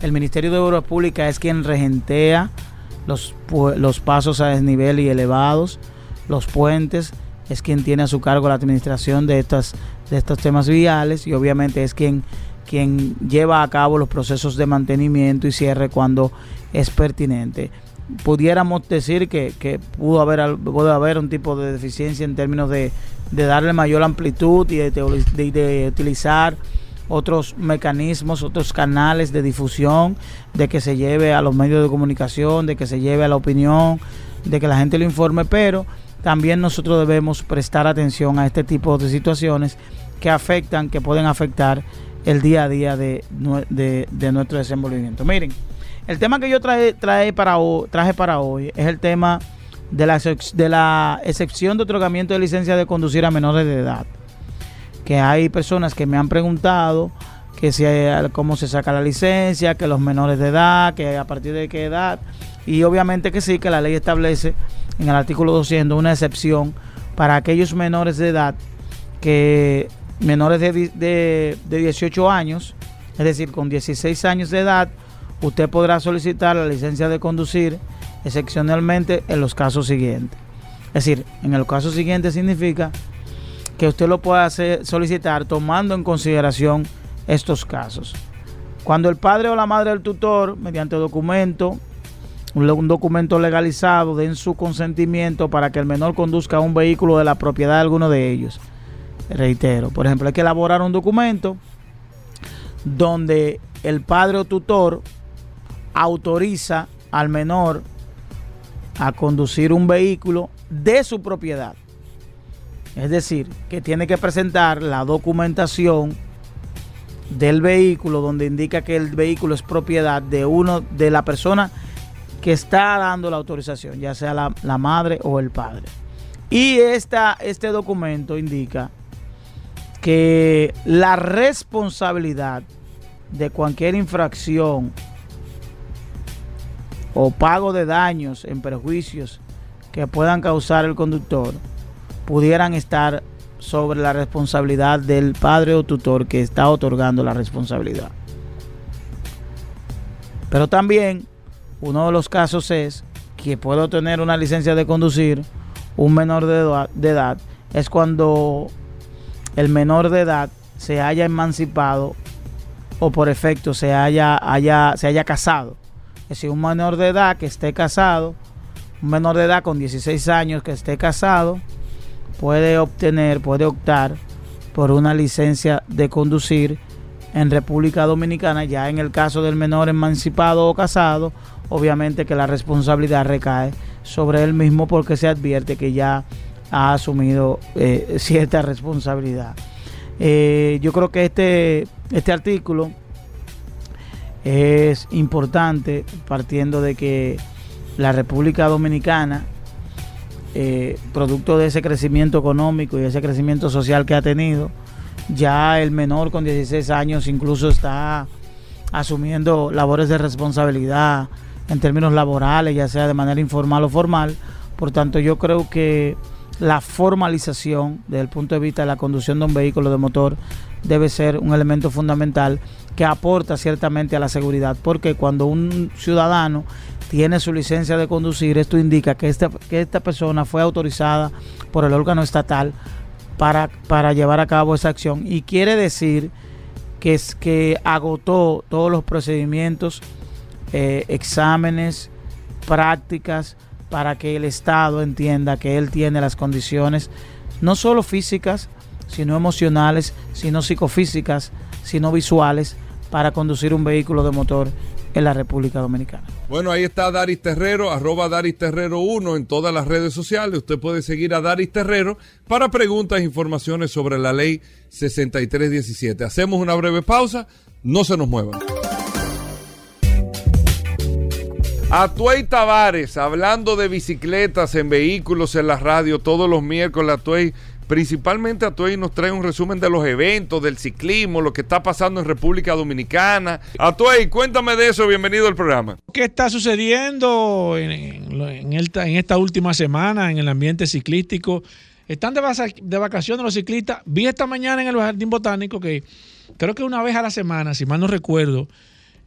el Ministerio de Obras Públicas es quien regentea los, los pasos a desnivel y elevados, los puentes, es quien tiene a su cargo la administración de, estas, de estos temas viales y obviamente es quien, quien lleva a cabo los procesos de mantenimiento y cierre cuando es pertinente. Pudiéramos decir que, pudo, haber, haber un tipo de deficiencia en términos de, darle mayor amplitud y de, utilizar otros mecanismos, otros canales de difusión, de que se lleve a los medios de comunicación, de que se lleve a la opinión, de que la gente lo informe, pero también nosotros debemos prestar atención a este tipo de situaciones que afectan, que pueden afectar el día a día de, de nuestro desenvolvimiento. Miren, el tema que yo para traje para hoy es el tema de la, de la excepción de otorgamiento de licencia de conducir a menores de edad. Que hay personas que me han preguntado que si cómo se saca la licencia, que los menores de edad, que a partir de qué edad. Y obviamente que sí, que la ley establece en el artículo 200 una excepción para aquellos menores de edad que menores de, de, de 18 años, es decir, con 16 años de edad, usted podrá solicitar la licencia de conducir excepcionalmente en los casos siguientes. Es decir, en el caso siguiente significa que usted lo puede hacer, solicitar tomando en consideración estos casos. Cuando el padre o la madre del tutor, mediante documento, un documento legalizado, den su consentimiento para que el menor conduzca un vehículo de la propiedad de alguno de ellos. Reitero, por ejemplo, hay que elaborar un documento donde el padre o tutor autoriza al menor a conducir un vehículo de su propiedad. Es decir, que tiene que presentar la documentación del vehículo donde indica que el vehículo es propiedad de uno de la persona que está dando la autorización, ya sea la, madre o el padre. Y esta, este documento indica que la responsabilidad de cualquier infracción o pago de daños en perjuicios que puedan causar el conductor pudieran estar sobre la responsabilidad del padre o tutor que está otorgando la responsabilidad. Pero también uno de los casos es que puedo tener una licencia de conducir un menor de edad, de edad es cuando el menor de edad se haya emancipado o por efecto se haya, haya, se haya casado. Es decir, un menor de edad que esté casado, un menor de edad con 16 años que esté casado, puede obtener, puede optar por una licencia de conducir en República Dominicana. Ya en el caso del menor emancipado o casado, obviamente que la responsabilidad recae sobre él mismo porque se advierte que ya ha asumido eh, cierta responsabilidad. Eh, yo creo que este, este artículo es importante partiendo de que la República Dominicana, eh, producto de ese crecimiento económico y ese crecimiento social que ha tenido, ya el menor con 16 años incluso está asumiendo labores de responsabilidad en términos laborales, ya sea de manera informal o formal. Por tanto, yo creo que la formalización desde el punto de vista de la conducción de un vehículo de motor debe ser un elemento fundamental que aporta ciertamente a la seguridad, porque cuando un ciudadano tiene su licencia de conducir, esto indica que esta, que esta persona fue autorizada por el órgano estatal para, para llevar a cabo esa acción. Y quiere decir que, es, que agotó todos los procedimientos, eh, exámenes, prácticas, para que el Estado entienda que él tiene las condiciones, no solo físicas, sino emocionales, sino psicofísicas, sino visuales, para conducir un vehículo de motor en la República Dominicana. Bueno, ahí está Daris Terrero, arroba Daris Terrero 1 en todas las redes sociales. Usted puede seguir a Daris Terrero para preguntas e informaciones sobre la ley 6317. Hacemos una breve pausa, no se nos muevan. Atuey Tavares, hablando de bicicletas en vehículos en la radio todos los miércoles, Atuey, principalmente Atuey nos trae un resumen de los eventos, del ciclismo, lo que está pasando en República Dominicana. Atuey, cuéntame de eso, bienvenido al programa. ¿Qué está sucediendo en, esta, última semana en el ambiente ciclístico? Están de vacaciones los ciclistas. Vi esta mañana en el Jardín Botánico que creo que una vez a la semana, si mal no recuerdo,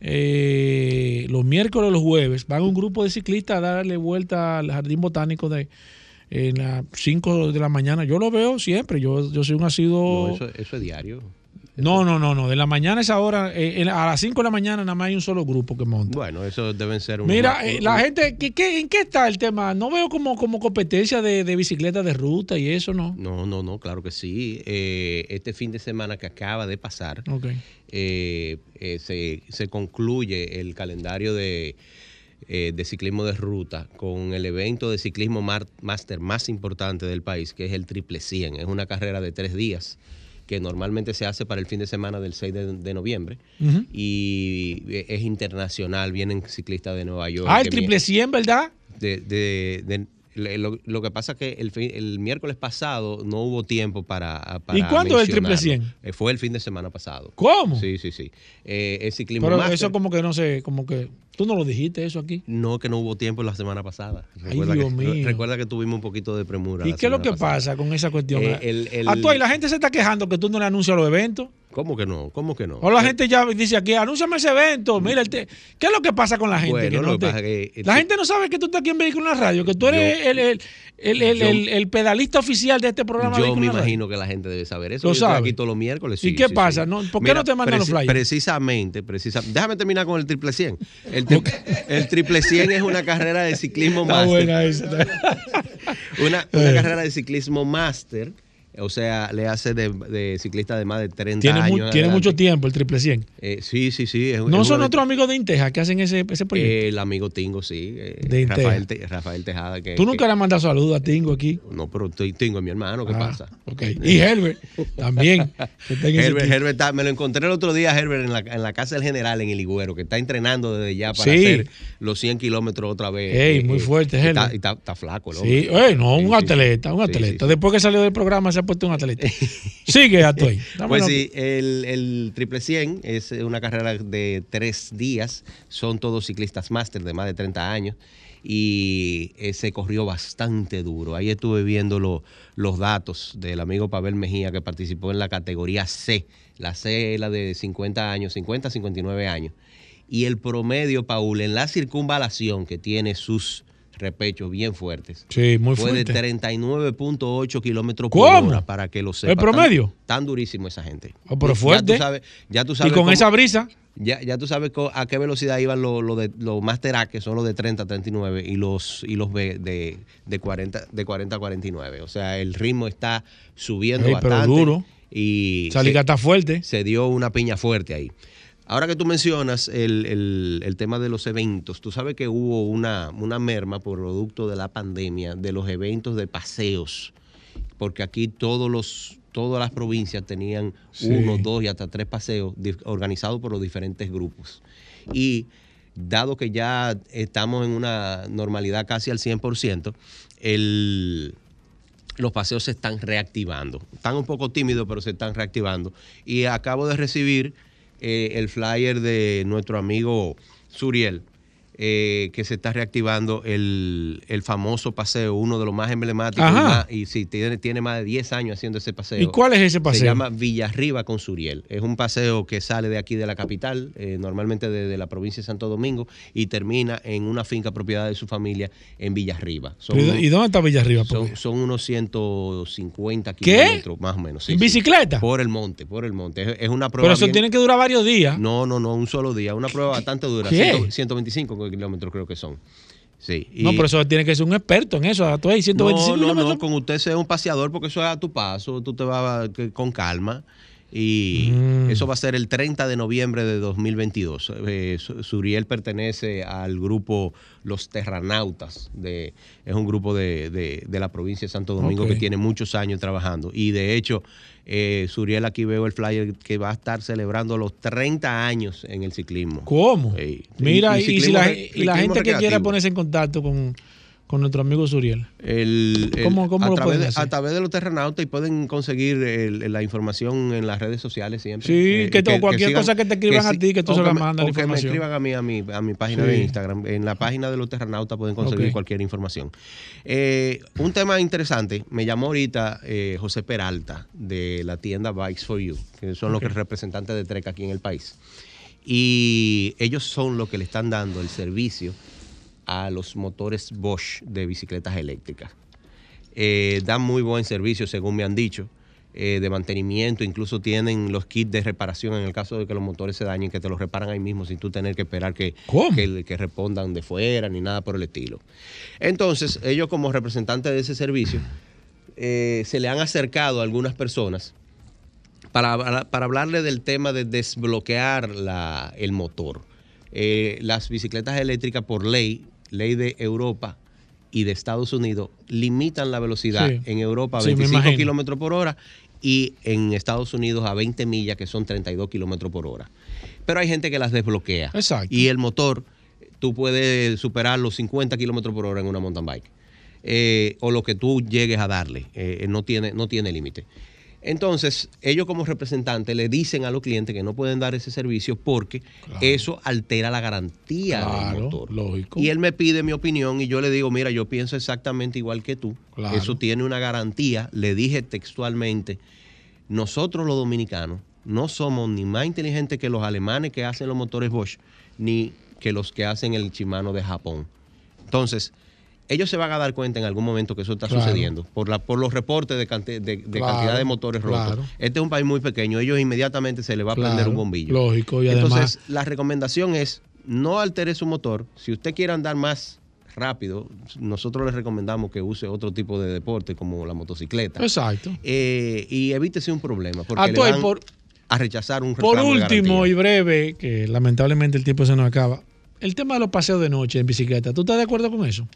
eh, los miércoles o los jueves, van un grupo de ciclistas a darle vuelta al Jardín Botánico de en las 5 de la mañana. Yo lo veo siempre. Yo, yo soy un asiduo. No, eso, eso es diario. No, no, no, no. De la mañana a esa hora, eh, a las 5 de la mañana nada más hay un solo grupo que monta. Bueno, eso deben ser un. Mira, eh, la gente, ¿qué, qué, en qué está el tema? No veo como, como competencia de, de bicicletas de ruta y eso, ¿no? No, no, no, claro que sí. Eh, este fin de semana que acaba de pasar, Ok. eh, eh, se, se concluye el calendario de, eh, de ciclismo de ruta con el evento de ciclismo máster más importante del país, que es el Triple 100. Es una carrera de tres días que normalmente se hace para el fin de semana del 6 de, de noviembre y es internacional, vienen ciclistas de Nueva York. Ah, el triple 100, ¿verdad? de, de- de- lo, lo que pasa es que el, fin- el miércoles pasado no hubo tiempo para, para ¿Y cuándo es el triple mencionarlo. 100? Eh, fue el fin de semana pasado. ¿Cómo? Sí, sí, sí. Eh, el ciclismo Pero eso como que no sé, como que tú no lo dijiste eso aquí. No, que no hubo tiempo la semana pasada. Ay, Dios que, mío. Recuerda que tuvimos un poquito de premura. ¿Y la qué es lo que pasada. pasa con esa cuestión? Eh, el- la gente se está quejando que tú no le anuncias los eventos. ¿Cómo que no? ¿Cómo que no? O la gente ya dice aquí, anúnciame ese evento. Mira, ¿qué es lo que pasa con la gente? Bueno, Que no lo que te- pasa es que- la gente no sabe que tú estás aquí en Vehículo en la Radio, que tú eres Yo- el, el, el, yo- pedalista oficial de este programa. Yo me imagino que la gente debe saber eso. ¿Lo Yo estoy sabe? aquí todos los miércoles. ¿Y sí, qué sí, pasa? sí. ¿No? ¿Por qué no te mandan los flyers? Precisamente, precisa- déjame terminar con el triple 100. El, tri- el triple 100 es una carrera de ciclismo máster. buena esa. Una, una carrera de ciclismo máster O sea, le hace de, de ciclista de más de 30 Tiene, mu- años. tiene mucho tiempo el triple 100. Eh, sí, sí, sí. es- ¿No es son otros amigos de Inteja que hacen ese, ese proyecto? Eh, el amigo Tingo, sí. eh, De Inteja. Rafael, Te- Rafael Tejada. Que, Tú nunca que- le has mandado saludos a Tingo aquí. No, pero Ti- Tingo es mi hermano, ¿qué Ah, pasa? ok. Y Herbert también. está Herbert. Herbert está- me lo encontré el otro día, Herbert, en la, en la casa del general en el Higüero, que está entrenando desde ya para Sí. hacer los 100 kilómetros otra vez. Ey, muy fuerte, y está, Herbert. y está, está flaco, ¿no? Sí, no, un Sí, atleta, un atleta. Después que salió del programa se ha puesto un atleta. Sigue, Atoy. Pues sí, el, el triple 100 es una carrera de tres días. Son todos ciclistas máster de más de 30 años. Y eh, se corrió bastante duro. Ahí estuve viendo lo- los datos del amigo Pavel Mejía que participó en la categoría C. La C es la de 50 años, 50 a 59 años. Y el promedio, Paul, en la circunvalación que tiene sus repechos bien fuertes, Sí, muy fue de fuerte. 39.8 kilómetros por ¿Cómo? hora, para que lo ¿El sepa. promedio? Tan, tan durísimo esa gente. Oh, pero Ya tú fuerte. sabes- Ya tú Y sabes con cómo- esa brisa, ya, ya tú sabes a qué velocidad iban los lo de los Master que son los de 30 a 39, y los, y los B de, de, 40, de 40 a 49. O sea, el ritmo está subiendo pero bastante. duro. Y liga está fuerte. se dio una piña fuerte ahí. Ahora que tú mencionas el, el- el tema de los eventos, tú sabes que hubo una, una merma por producto de la pandemia de los eventos de paseos, porque aquí todos los, todas las provincias tenían Sí. uno, dos y hasta tres paseos organizados por los diferentes grupos. Y dado que ya estamos en una normalidad casi al 100%, el, los paseos se están reactivando. Están un poco tímidos, pero se están reactivando. Y acabo de recibir eh, el flyer de nuestro amigo Suriel, eh, que se está reactivando el, el famoso paseo, uno de los más emblemáticos. Y, más- y sí, tiene, tiene más de 10 años haciendo ese paseo. ¿Y cuál es ese Se paseo? llama Villarriba con Suriel. Es un paseo que sale de aquí de la capital, eh, normalmente desde la provincia de Santo Domingo, y termina en una finca propiedad de su familia en Villarriba. Son ¿Y, unos- y dónde está Villarriba? son, son unos 150 ¿Qué? kilómetros, más o menos. sí, ¿En sí. bicicleta? Por el monte, por el monte. Es, es una prueba. Pero eso bien- tiene que durar varios días. No, no, no, un solo día. Una prueba bastante dura. ¿Qué? 100 125 kilómetros creo que son. Sí. y- No, pero eso tiene que ser un experto en eso. Tú hay 125 no, no, kilómetros. no, con usted ser un paseador porque eso es a tu paso, tú te vas con calma. Y Mm. eso va a ser el 30 de noviembre de 2022. Eh, Su- Suriel pertenece al grupo Los Terranautas. De, es un grupo de, de- de la provincia de Santo Domingo que tiene muchos años trabajando. Y de hecho, eh, Suriel aquí veo el flyer que va a estar celebrando los 30 años en el ciclismo. ¿Cómo? Mira, Y- y, y si la, y gente que quiera ponerse en contacto con, con nuestro amigo Suriel. El, el- ¿Cómo- cómo a, lo través de, hacer? a través de los terranautas y pueden conseguir el- la información en las redes sociales siempre. Sí, que to- cualquier cosa que te escriban a ti, que tú se la mandas la que me escriban a mí, a mi, a mi página Sí. de Instagram. En la página de los terranautas pueden conseguir cualquier información. Eh, un tema interesante, me llamó ahorita eh, José Peralta de la tienda Bikes for You, que son los Ok. que representantes de Trek aquí en el país. Y ellos son los que le están dando el servicio a los motores Bosch de bicicletas eléctricas. Eh, dan muy buen servicio, según me han dicho, eh, de mantenimiento. Incluso tienen los kits de reparación en el caso de que los motores se dañen, que te los reparan ahí mismo sin tú tener que esperar que, que, que respondan de fuera ni nada por el estilo. Entonces, ellos como representantes de ese servicio, eh, se le han acercado a algunas personas para, para hablarle del tema de desbloquear la- el motor. Eh, las bicicletas eléctricas por ley, ley de Europa y de Estados Unidos, limitan la velocidad Sí. en Europa a Sí, me 25 imagino. kilómetros por hora y en Estados Unidos a 20 millas, que son 32 kilómetros por hora. Pero hay gente que las desbloquea. Exacto. Y el motor, tú puedes superar los 50 kilómetros por hora en una mountain bike. Eh, o lo que tú llegues a darle. Eh, no tiene, no tiene límite. Entonces, ellos como representantes le dicen a los clientes que no pueden dar ese servicio porque eso altera la garantía del motor. lógico. Y él me pide mi opinión y yo le digo, mira, yo pienso exactamente igual que tú. Claro. Eso tiene una garantía. Le dije textualmente, nosotros los dominicanos no somos ni más inteligentes que los alemanes que hacen los motores Bosch, ni que los que hacen el Shimano de Japón. Entonces, ellos se van a dar cuenta en algún momento que eso está Claro. sucediendo por, la, por los reportes de, canti- de- de Claro, cantidad de motores rotos. claro. Este es un país muy pequeño, ellos inmediatamente se les va a prender un bombillo. lógico, y además- Entonces, la recomendación es no altere su motor. Si usted quiere andar más rápido, nosotros le recomendamos que use otro tipo de deporte como la motocicleta. Exacto. Eh, y evítese un problema. Porque Atuay, le van por- a rechazar un Por de último y breve, que lamentablemente el tiempo se nos acaba, el tema de los paseos de noche en bicicleta, ¿tú estás de acuerdo con eso?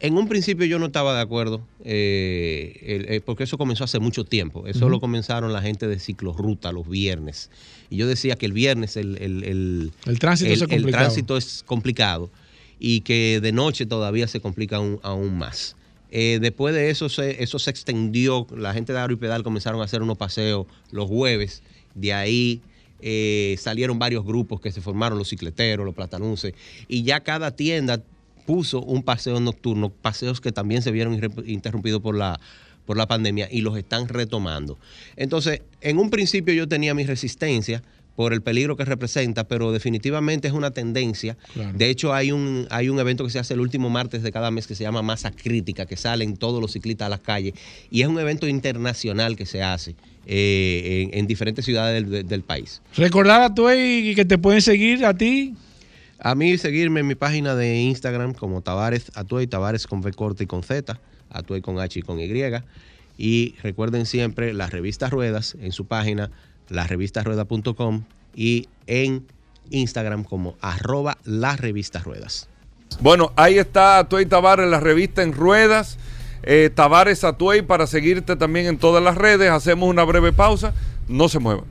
En un principio yo no estaba de acuerdo, eh, el- eh, porque eso comenzó hace mucho tiempo. Eso lo comenzaron la gente de ciclorruta los viernes. Y yo decía que el viernes el, el- el- El tránsito se el tránsito es complicado y que de noche todavía se complica aún, aún más. Eh, después de eso se, eso se extendió, la gente de Aro y Pedal comenzaron a hacer unos paseos los jueves, de ahí eh, salieron varios grupos que se formaron, los cicleteros, los platanuces, y ya cada tienda puso un paseo nocturno, paseos que también se vieron interrumpidos por la, por la pandemia y los están retomando. Entonces, en un principio yo tenía mi resistencia por el peligro que representa, pero definitivamente es una tendencia. Claro. De hecho, hay un, hay un evento que se hace el último martes de cada mes que se llama Masa Crítica, que salen todos los ciclistas a las calles, y es un evento internacional que se hace eh, en, en diferentes ciudades del, del país. Recordar a tú y que te pueden seguir a ti. A mí seguirme en mi página de Instagram como Tavares Atuey, Tavares con V corta y con Z, Atuey con H y con Y. Y recuerden siempre las revistas Ruedas en su página, lasrevistasruedas.com y en Instagram como arroba las revistas ruedas. Bueno, ahí está Atuey Tavares, la revista en ruedas. Eh, Tavares Atuey para seguirte también en todas las redes. Hacemos una breve pausa. No se muevan.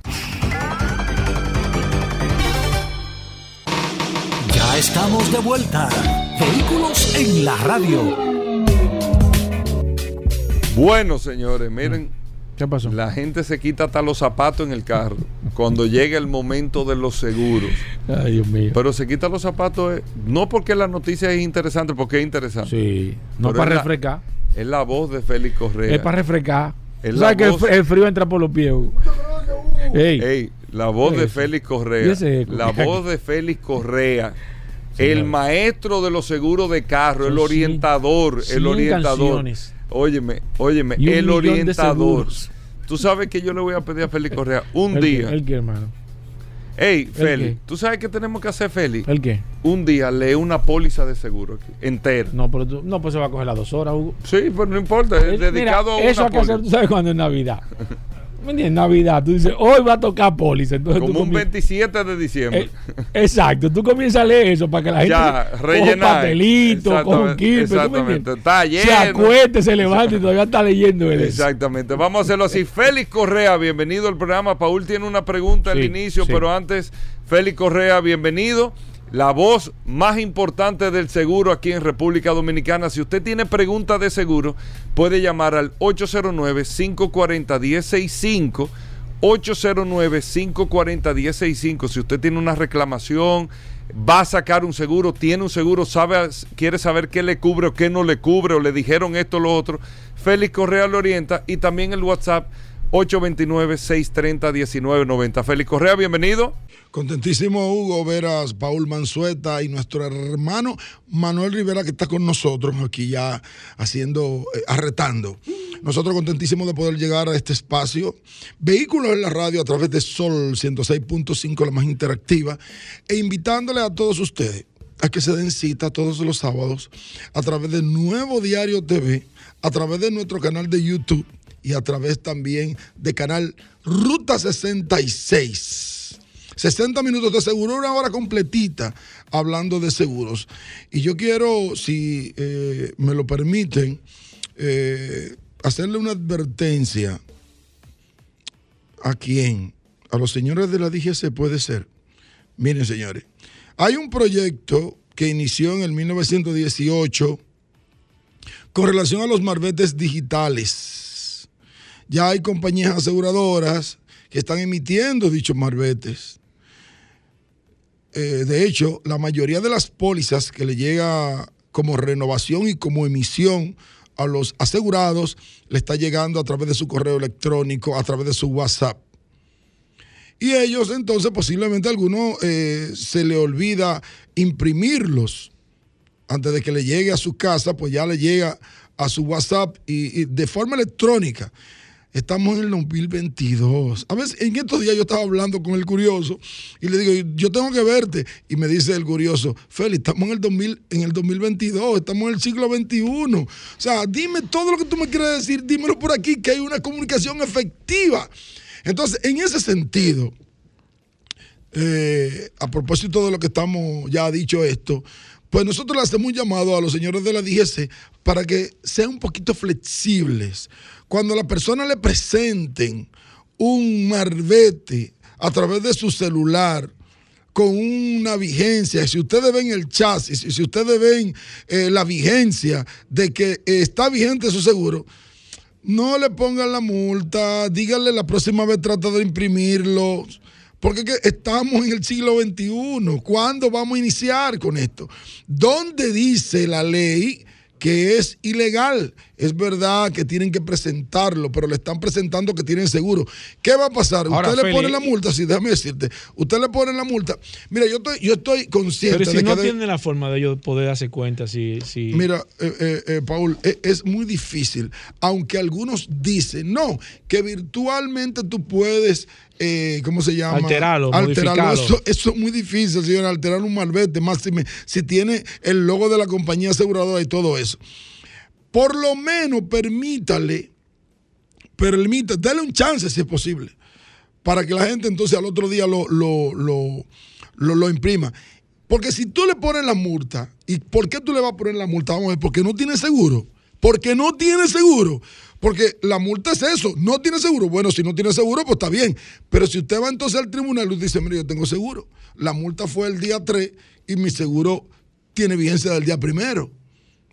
Estamos de vuelta. Vehículos en la radio. Bueno, señores, miren, ¿Qué pasó? la gente se quita hasta los zapatos en el carro cuando llega el momento de los seguros. Ay, Dios mío. Pero se quita los zapatos, eh, no porque la noticia es interesante, porque es interesante. sí, no Pero para es la- refrescar, Es la voz de Félix Correa. es para refrescar. Es la sabes que el, voz- el frío entra por los pies. Hugo. Ey, Ey, la voz de. Félix Correa. La voz de Félix Correa. El maestro de los seguros de carro, el orientador, el orientador. canciones. Óyeme, óyeme, el orientador. Tú sabes que yo le voy a pedir a Félix Correa un día. ¿El qué, hermano? Ey, Félix? ¿tú sabes qué tenemos que hacer, Félix? ¿El qué? Un día lee una póliza de seguro aquí, entera. No, pero tú- no, pues se va a coger las dos horas, Hugo. Sí, pero no importa, es Eh, Mira, dedicado eso a hay una que hacer, tú sabes cuando es Navidad. ¿Me entiendes? Navidad, tú dices, hoy va a tocar póliza. Entonces tú Como un comien- 27 de diciembre. Eh, exacto, tú comienzas a leer eso para que la gente Ya, coja rellenar. papelito, coja un Exactamente, kipe, ¿tú me exactamente. Está Se lleno. acueste, se levanta y todavía está leyendo él. Exactamente. Vamos a hacerlo así. Félix Correa, bienvenido al programa. Paul tiene una pregunta al inicio, sí. pero antes, Félix Correa, bienvenido. La voz más importante del seguro aquí en República Dominicana. Si usted tiene preguntas de seguro, puede llamar al 809-540-1065. 809-540-1065. Si usted tiene una reclamación, va a sacar un seguro, tiene un seguro, sabe, quiere saber qué le cubre o qué no le cubre, o le dijeron esto o lo otro, Félix Correa le orienta y también el WhatsApp 829-630-1990. Félix Correa, bienvenido. Contentísimo, Hugo, ver a Paul Manzueta y nuestro hermano Manuel Rivera que está con nosotros aquí ya haciendo, eh, arretando. Nosotros contentísimos de poder llegar a este espacio. Vehículos en la radio a través de Sol 106.5, la más interactiva, e invitándole a todos ustedes a que se den cita todos los sábados a través de Nuevo Diario TV, a través de nuestro canal de YouTube y a través también de canal Ruta 66. 60 minutos de seguro, una hora completita hablando de seguros. Y yo quiero, si eh, me lo permiten, eh, hacerle una advertencia. ¿A quién? A los señores de la DGC puede ser. Miren, señores, hay un proyecto que inició en el 1918 con relación a los marbetes digitales. Ya hay compañías aseguradoras que están emitiendo dichos marbetes. Eh, de hecho, la mayoría de las pólizas que le llega como renovación y como emisión a los asegurados le está llegando a través de su correo electrónico, a través de su WhatsApp. Y ellos entonces posiblemente a alguno eh, se le olvida imprimirlos antes de que le llegue a su casa, pues ya le llega a su WhatsApp y de forma electrónica. Estamos en el 2022. A veces, en estos días yo estaba hablando con el curioso y le digo, yo tengo que verte. Y me dice el curioso, Félix, estamos en el, 2000, en el 2022, estamos en el siglo XXI. O sea, dime todo lo que tú me quieres decir, dímelo por aquí, que hay una comunicación efectiva. Entonces, en ese sentido, eh, a propósito de lo que estamos, ya ha dicho esto, pues nosotros le hacemos un llamado a los señores de la DGC para que sean un poquito flexibles. Cuando a la persona le presenten un marbete a través de su celular con una vigencia, si ustedes ven el chasis, si ustedes ven eh, la vigencia de que está vigente su seguro, no le pongan la multa, díganle la próxima vez trata de imprimirlo porque estamos en el siglo XXI. ¿Cuándo vamos a iniciar con esto? ¿Dónde dice la ley que es ilegal. Es verdad que tienen que presentarlo, pero le están presentando que tienen seguro. ¿Qué va a pasar? usted le pone la multa, sí, déjame decirte. Usted le pone la multa. Mira, yo estoy, yo estoy consciente pero si no que. tiene la forma de ellos poder darse cuenta, si. si... Mira, eh, eh, eh Paul, es, es, muy difícil. Aunque algunos dicen, no, que virtualmente tú puedes eh, ¿cómo se llama? Alterarlo, Alterarlo. Eso, eso, es muy difícil, señor, alterar un malvete, más si, si tiene el logo de la compañía aseguradora y todo eso. Por lo menos permítale, permítale, dale un chance si es posible, para que la gente entonces al otro día lo, lo, lo, lo imprima. Porque si tú le pones la multa, ¿y por qué tú le vas a poner la multa? Vamos a ver, porque no tiene seguro. Porque no tiene seguro. Porque la multa es eso, no tiene seguro. Bueno, si no tiene seguro, pues está bien. Pero si usted va entonces al tribunal y dice, mire, yo tengo seguro. La multa fue el día 3 y mi seguro tiene vigencia del día primero.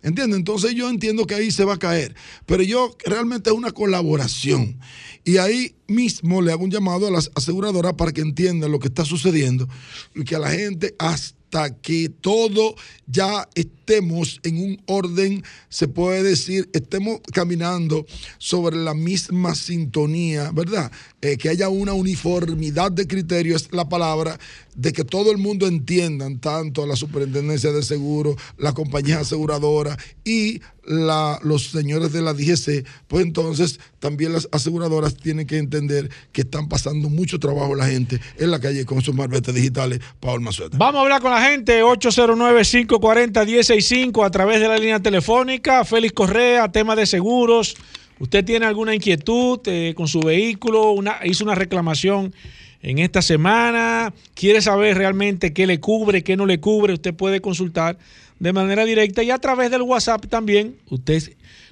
¿Entiende? Entonces yo entiendo que ahí se va a caer. Pero yo realmente es una colaboración. Y ahí mismo le hago un llamado a las aseguradoras para que entiendan lo que está sucediendo y que a la gente hasta que todo ya estemos en un orden, se puede decir, estemos caminando sobre la misma sintonía, ¿verdad? Eh, que haya una uniformidad de criterios, es la palabra, de que todo el mundo entiendan, tanto la superintendencia de seguro, la compañía aseguradora y los señores de la DGC, pues entonces también las aseguradoras tienen que entender que están pasando mucho trabajo la gente en la calle con sus marbetes digitales. Paul Mazueta. Vamos a hablar con la gente, 809 540 165 a través de la línea telefónica. Félix Correa, tema de seguros. ¿Usted tiene alguna inquietud eh, con su vehículo? Hizo una reclamación en esta semana. ¿Quiere saber realmente qué le cubre, qué no le cubre? Usted puede consultar de manera directa y a través del WhatsApp también. Usted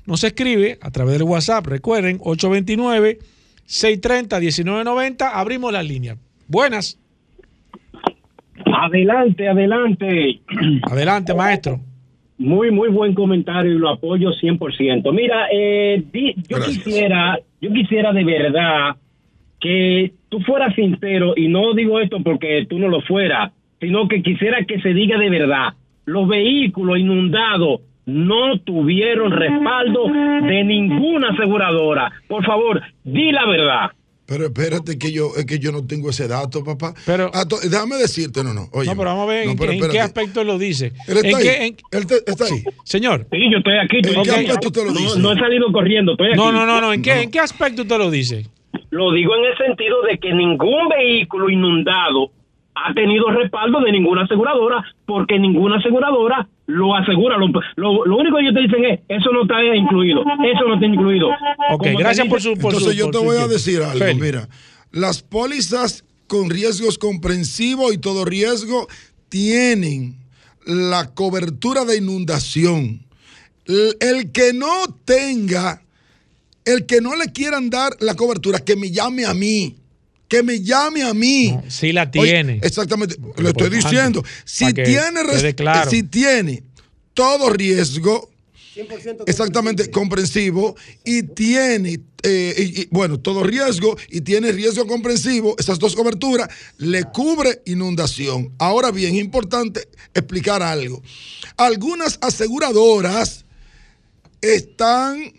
nos escribe a través del WhatsApp. Recuerden, 829-630-1990. Abrimos la línea. Buenas. Adelante, adelante. Adelante, maestro. Muy, muy buen comentario y lo apoyo 100%. Mira, eh, yo quisiera, yo quisiera de verdad que tú fueras sincero y no digo esto porque tú no lo fueras, sino que quisiera que se diga de verdad. Los vehículos inundados no tuvieron respaldo de ninguna aseguradora. Por favor, di la verdad. Pero espérate que yo es que yo no tengo ese dato, papá. Pero ah, déjame decirte, no, no. Oye, no, pero vamos a ver en, qué aspecto lo dice. Él está ¿En ahí. Qué, Él está ahí. Señor. Sí, yo estoy aquí. ¿En qué aspecto usted lo dice? No, he salido corriendo, estoy aquí. No, no, no, no. ¿En, Qué, ¿En qué aspecto usted lo dice? Lo digo en el sentido de que ningún vehículo inundado ha tenido respaldo de ninguna aseguradora porque ninguna aseguradora lo asegura. Lo, lo, único que ellos te dicen es, eso no está incluido, eso no está incluido. Ok, gracias por su... Por Entonces su, yo te voy a decir algo, mira, las pólizas con riesgos comprensivos y todo riesgo tienen la cobertura de inundación. El, el que no tenga, el que no le quieran dar la cobertura, que me llame a mí que me llame a mí. No, si la tiene. Oye, exactamente, lo estoy diciendo. Si tiene, claro. si tiene todo riesgo, exactamente comprensivo, y tiene, eh, y, y, bueno, todo riesgo y tiene riesgo comprensivo, esas dos coberturas, le cubre inundación. Ahora bien, es importante explicar algo. Algunas aseguradoras están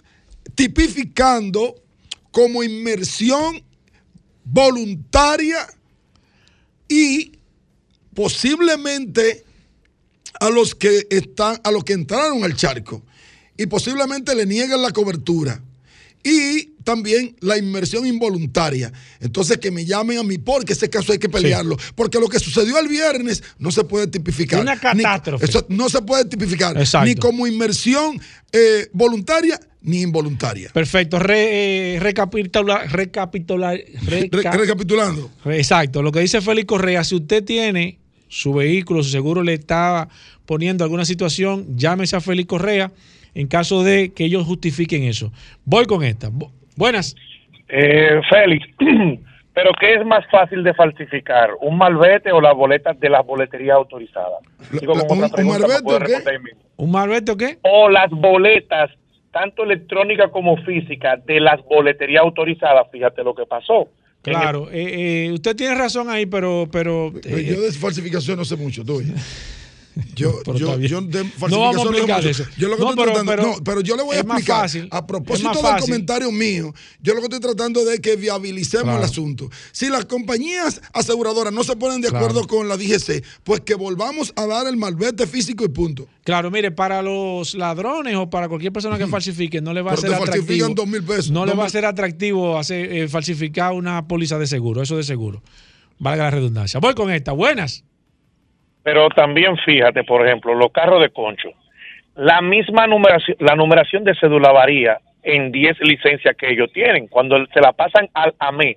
tipificando como inmersión voluntaria y posiblemente a los que están a los que entraron al charco y posiblemente le nieguen la cobertura Y también la inmersión involuntaria. Entonces, que me llamen a mí porque ese caso hay que pelearlo. Porque lo que sucedió el viernes no se puede tipificar. Una Ni- catástrofe. eso no se puede tipificar. Exacto. Ni como inmersión eh, voluntaria ni involuntaria. Perfecto. Re, eh, recapitular, recapitular, Re- reca- recapitulando. Exacto, lo que dice Félix Correa, si usted tiene su vehículo, su seguro le está poniendo alguna situación, llámese a Félix Correa en caso de que ellos justifiquen eso. Voy con esta. Bu- Buenas. Eh, Félix, pero ¿qué es más fácil de falsificar? ¿Un malvete o las boletas de las boleterías autorizadas? La- con un- malvete o qué? ¿Un malvete o qué? O las boletas, tanto electrónicas como físicas, de las boleterías autorizadas. Fíjate lo que pasó. Claro, eh, eh, usted tiene razón ahí, pero... pero Pero eh, yo de falsificación no sé mucho, tú. Yo, Pero yo, yo de No vamos a explicar eso. Yo lo que No, estoy pero- tratando, pero no, pero yo le voy a explicar. fácil, a propósito del comentario mío, yo lo que estoy tratando de que viabilicemos Claro. el asunto. Si las compañías aseguradoras no se ponen de Claro. acuerdo con la DGC, pues que volvamos a dar el malvete físico y punto. Claro, mire, para los ladrones o para cualquier persona que falsifique, no le va a ser atractivo. dos mil pesos. No le va a ser atractivo hacer, eh, falsificar una póliza de seguro, eso de seguro. Valga la redundancia. Voy con esta. Buenas. Pero también fíjate, por ejemplo, los carros de concho. La misma numeración, la numeración de cédula varía en 10 licencias que ellos tienen. Cuando se la pasan al AME,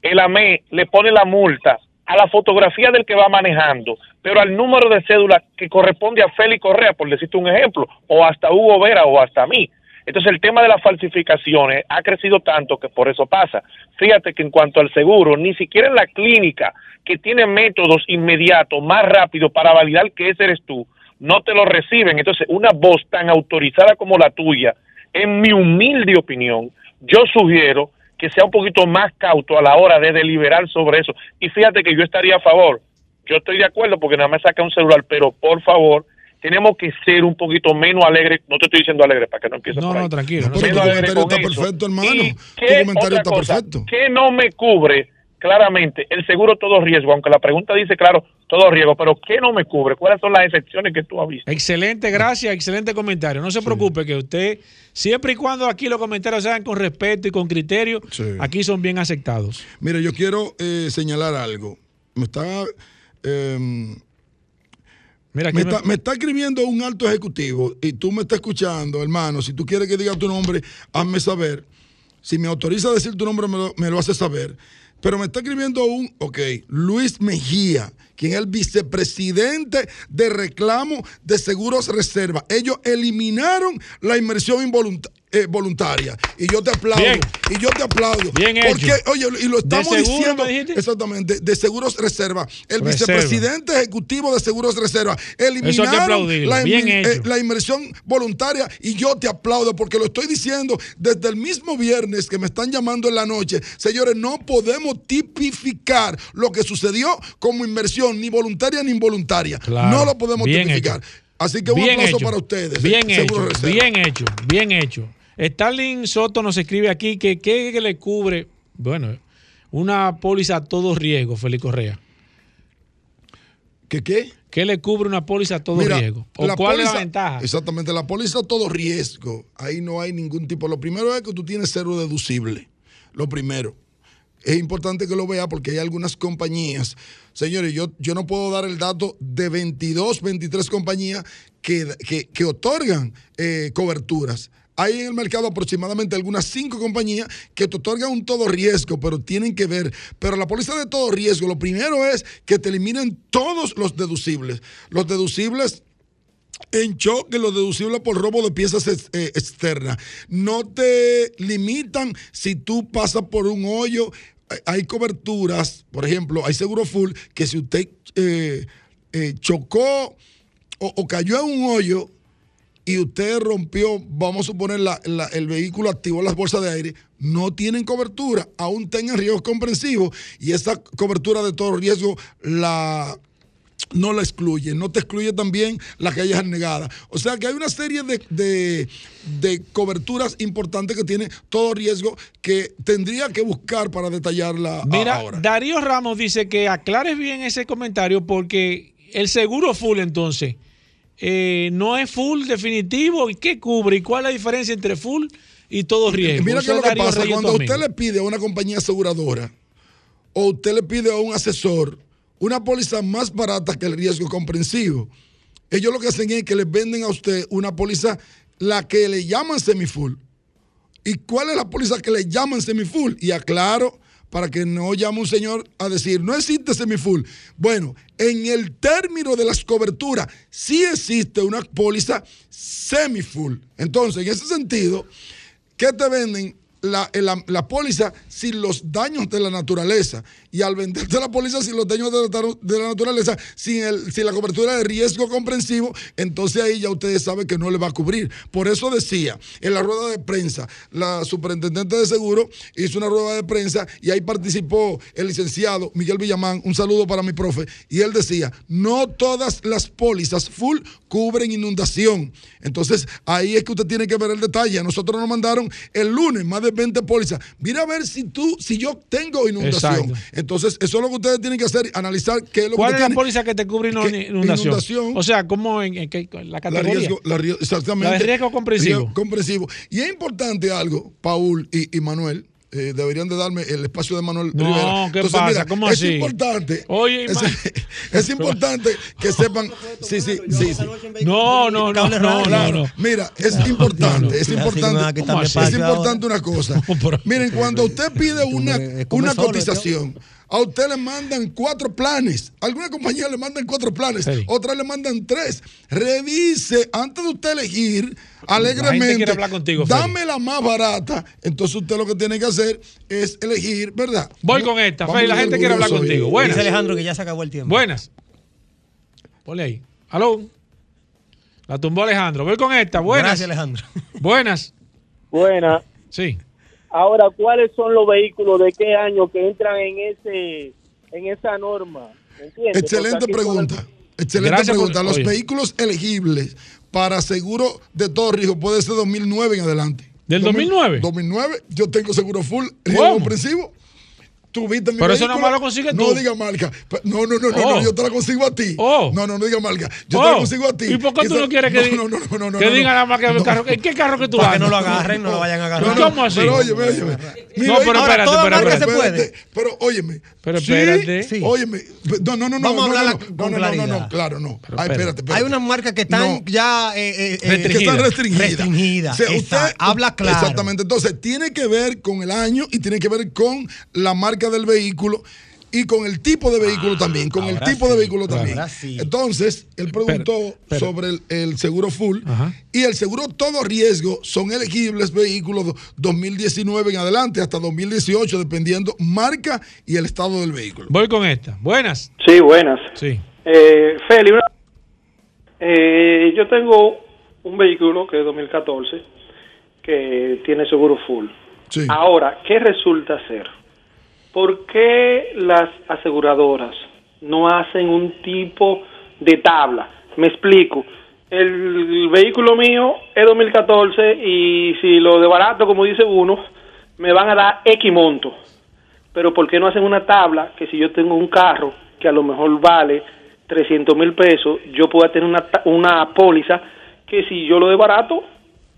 el AME le pone la multa a la fotografía del que va manejando, pero al número de cédula que corresponde a Félix Correa, por decirte un ejemplo, o hasta Hugo Vera o hasta mí. Entonces el tema de las falsificaciones ha crecido tanto que por eso pasa. Fíjate que en cuanto al seguro, ni siquiera en la clínica que tiene métodos inmediatos, más rápidos para validar que ese eres tú, no te lo reciben. Entonces una voz tan autorizada como la tuya, en mi humilde opinión, yo sugiero que sea un poquito más cauto a la hora de deliberar sobre eso. Y fíjate que yo estaría a favor. Yo estoy de acuerdo porque nada más saca un celular, pero por favor, tenemos que ser un poquito menos alegres. No te estoy diciendo alegre para que no empieces No, por ahí. no, tranquilo. no Pero tu comentario está eso. perfecto, hermano. ¿Y Tu qué comentario otra está cosa? perfecto. ¿Qué no me cubre claramente el seguro todo riesgo? Aunque la pregunta dice, claro, todo riesgo, pero ¿qué no me cubre? ¿Cuáles son las excepciones que tú has visto? Excelente, gracias, excelente comentario. No se preocupe que usted, siempre y cuando aquí los comentarios sean con respeto y con criterio, Sí. aquí son bien aceptados. Mire, yo quiero eh, señalar algo. Me está, eh, Mira, me, está, me está escribiendo un alto ejecutivo y tú me estás escuchando, hermano. Si tú quieres que diga tu nombre, hazme saber. Si me autoriza a decir tu nombre, me lo, me lo hace saber. Pero me está escribiendo un, ok, Luis Mejía, quien es el vicepresidente de reclamo de Seguros Reserva. Ellos eliminaron la inmersión involunta- eh, voluntaria. Y yo te aplaudo. Bien. Y yo te aplaudo. Bien porque, hecho. oye, y lo estamos diciendo. Exactamente, de Seguros Reserva. El Reserva. vicepresidente ejecutivo de Seguros Reserva. Eliminaron la, Bien eh, la inversión voluntaria y yo te aplaudo porque lo estoy diciendo desde el mismo viernes que me están llamando en la noche. Señores, no podemos tipificar lo que sucedió como inversión ni voluntaria ni involuntaria. Claro. No lo podemos Bien tipificar. hecho. Así que un Bien aplauso hecho. para ustedes. Bien hecho, bien hecho, bien hecho. Starling Soto nos escribe aquí que qué le cubre, bueno, una póliza a todo riesgo, Félix Correa. ¿Qué qué? ¿Qué le cubre una póliza a todo Mira, riesgo? ¿O cuál es la ventaja? Exactamente, la póliza todo riesgo. Ahí no hay ningún tipo. Lo primero es que tú tienes cero deducible. Lo primero. Es importante que lo vea porque hay algunas compañías. Señores, yo, yo no puedo dar el dato de 22, 23 compañías que, que- que otorgan eh, coberturas. Hay en el mercado aproximadamente algunas cinco compañías que te otorgan un todo riesgo, pero tienen que ver. Pero la póliza de todo riesgo, lo primero es que te eliminen todos los deducibles. Los deducibles en choque, los deducibles por robo de piezas eh, externas. No te limitan si tú pasas por un hoyo. Eh, Hay coberturas, por ejemplo, hay seguro full que si usted eh, eh, chocó o, o cayó en un hoyo y usted rompió, vamos a suponer, la- la- el vehículo activó las bolsas de aire, no tienen cobertura, aún tengan riesgos comprensivos y esa cobertura de todo riesgo la no la excluye, no te excluye también la que hayas negada. O sea que hay una serie de, de- de coberturas importantes que tiene todo riesgo que tendría que buscar para detallarla Mira, ahora. Darío Ramos dice que aclares bien ese comentario porque el seguro full entonces eh, no es full definitivo. ¿Y qué cubre? ¿Y cuál es la diferencia entre full y todo riesgo. Mira qué lo que pasa. Cuando usted le pide a una compañía aseguradora o usted le pide a un asesor una póliza más barata que el riesgo comprensivo, ellos lo que hacen es que le venden a usted una póliza, la que le llaman semifull. ¿Y cuál es la póliza que le llaman semifull? Y aclaro, para que no llame un señor a decir, no existe semifull. Bueno, en el término de las coberturas, sí existe una póliza semifull. Entonces, en ese sentido, ¿qué te venden? La, la, la póliza sin los daños de la naturaleza y al venderte la póliza sin los daños de la, naturaleza, sin, el, sin la cobertura de riesgo comprensivo, entonces ahí ya ustedes saben que no le va a cubrir. Por eso decía, en la rueda de prensa, la superintendente de seguro hizo una rueda de prensa y ahí participó el licenciado Miguel Villamán, un saludo para mi profe, y él decía, no todas las pólizas full cubren inundación. Entonces ahí es que usted tiene que ver el detalle. Nosotros nos mandaron el lunes más de 20 pólizas. Mira a ver si tú, si yo tengo inundación. Exacto. Entonces, eso es lo que ustedes tienen que hacer, analizar qué es lo ¿Cuál que es la póliza que te cubre inundación? Inundación. O sea, ¿cómo en, en qué- la La categoría? riesgo, la exactamente. La de riesgo comprensivo. Riesgo comprensivo. Y es importante algo, Paul y, y Manuel. Eh, deberían de darme el espacio de Manuel No, Rivera. ¿qué pasa? ¿Cómo es así? importante. Oye, es, importante que sepan. Sí, sí, sí. sí. No, no, no, no, no, Claro. no. Mira, es importante, es importante, es importante una cosa. Miren, cuando usted pide una, una solo, cotización, a usted le mandan cuatro planes. Alguna compañía le mandan cuatro planes, Sí. otras le mandan tres. Revise antes de usted elegir alegremente. quiere hablar contigo. Dame la más barata. Entonces usted lo que tiene que hacer es elegir, ¿verdad? Voy con esta, Feli, la gente quiere hablar contigo. Buenas. Dice Alejandro que ya se acabó el tiempo. Buenas. Ponle ahí. Aló. La tumbó Alejandro. Voy con esta. Buenas. Gracias, Alejandro. Buenas. Buena. Sí. Ahora, ¿cuáles son los vehículos de qué año que entran en ese en esa norma? Excelente pregunta. Excelente Gracias por- pregunta. Los oye. vehículos elegibles para seguro de todo riesgo puede ser 2009 en adelante. ¿Del 2009? 2009, yo tengo seguro full, riesgo comprensivo. Tú viste mi Pero eso nada más lo consigues No tú. diga marca. No, no, no, no, Oh. no, yo te la consigo a ti. Oh. No, no, no diga marca. Yo te Oh. la consigo a ti. ¿Y por qué tú no quieres que, no, diga- no, no, no, no, que no, diga no. nada más que el No. carro? ¿En qué carro que tú Para que no lo agarren, no lo vayan a agarrar. No, no, ¿Cómo así? Pero óyeme, óyeme. Mi No, pero vehículo- espérate, espérate, marca espérate. se puede. Espérate, Pero óyeme. Pero Sí, espérate. Sí. Óyeme. No, no, no, no. Vamos a no, hablar no, con no, no, no, no, no, claro, no. Espérate. Hay unas marcas que están No. ya eh, eh, eh, que Restringidas. están restringidas. Restringidas, O sea, está- habla claro. Exactamente. Entonces, tiene que ver con el año y tiene que ver con la marca del vehículo y con el tipo de vehículo también. Con el tipo de vehículo también. sí. Entonces, él preguntó Pero- pero- sobre el, el seguro full Ajá. y el seguro todo riesgo son elegibles vehículos do- 2019 en adelante hasta 2018, dependiendo marca y el estado del vehículo. Voy con esta. Buenas. Sí, buenas. Sí. Eh, Feli, una- eh, yo tengo un vehículo que es 2014 que tiene seguro full. Sí. Ahora, ¿qué resulta ser? ¿Por qué las aseguradoras no hacen un tipo de tabla? Me explico. El vehículo mío es 2014 y si lo de barato, como dice uno, me van a dar X monto. Pero ¿por qué no hacen una tabla que si yo tengo un carro que a lo mejor vale 300 mil pesos, yo pueda tener una, una póliza que si yo lo de barato,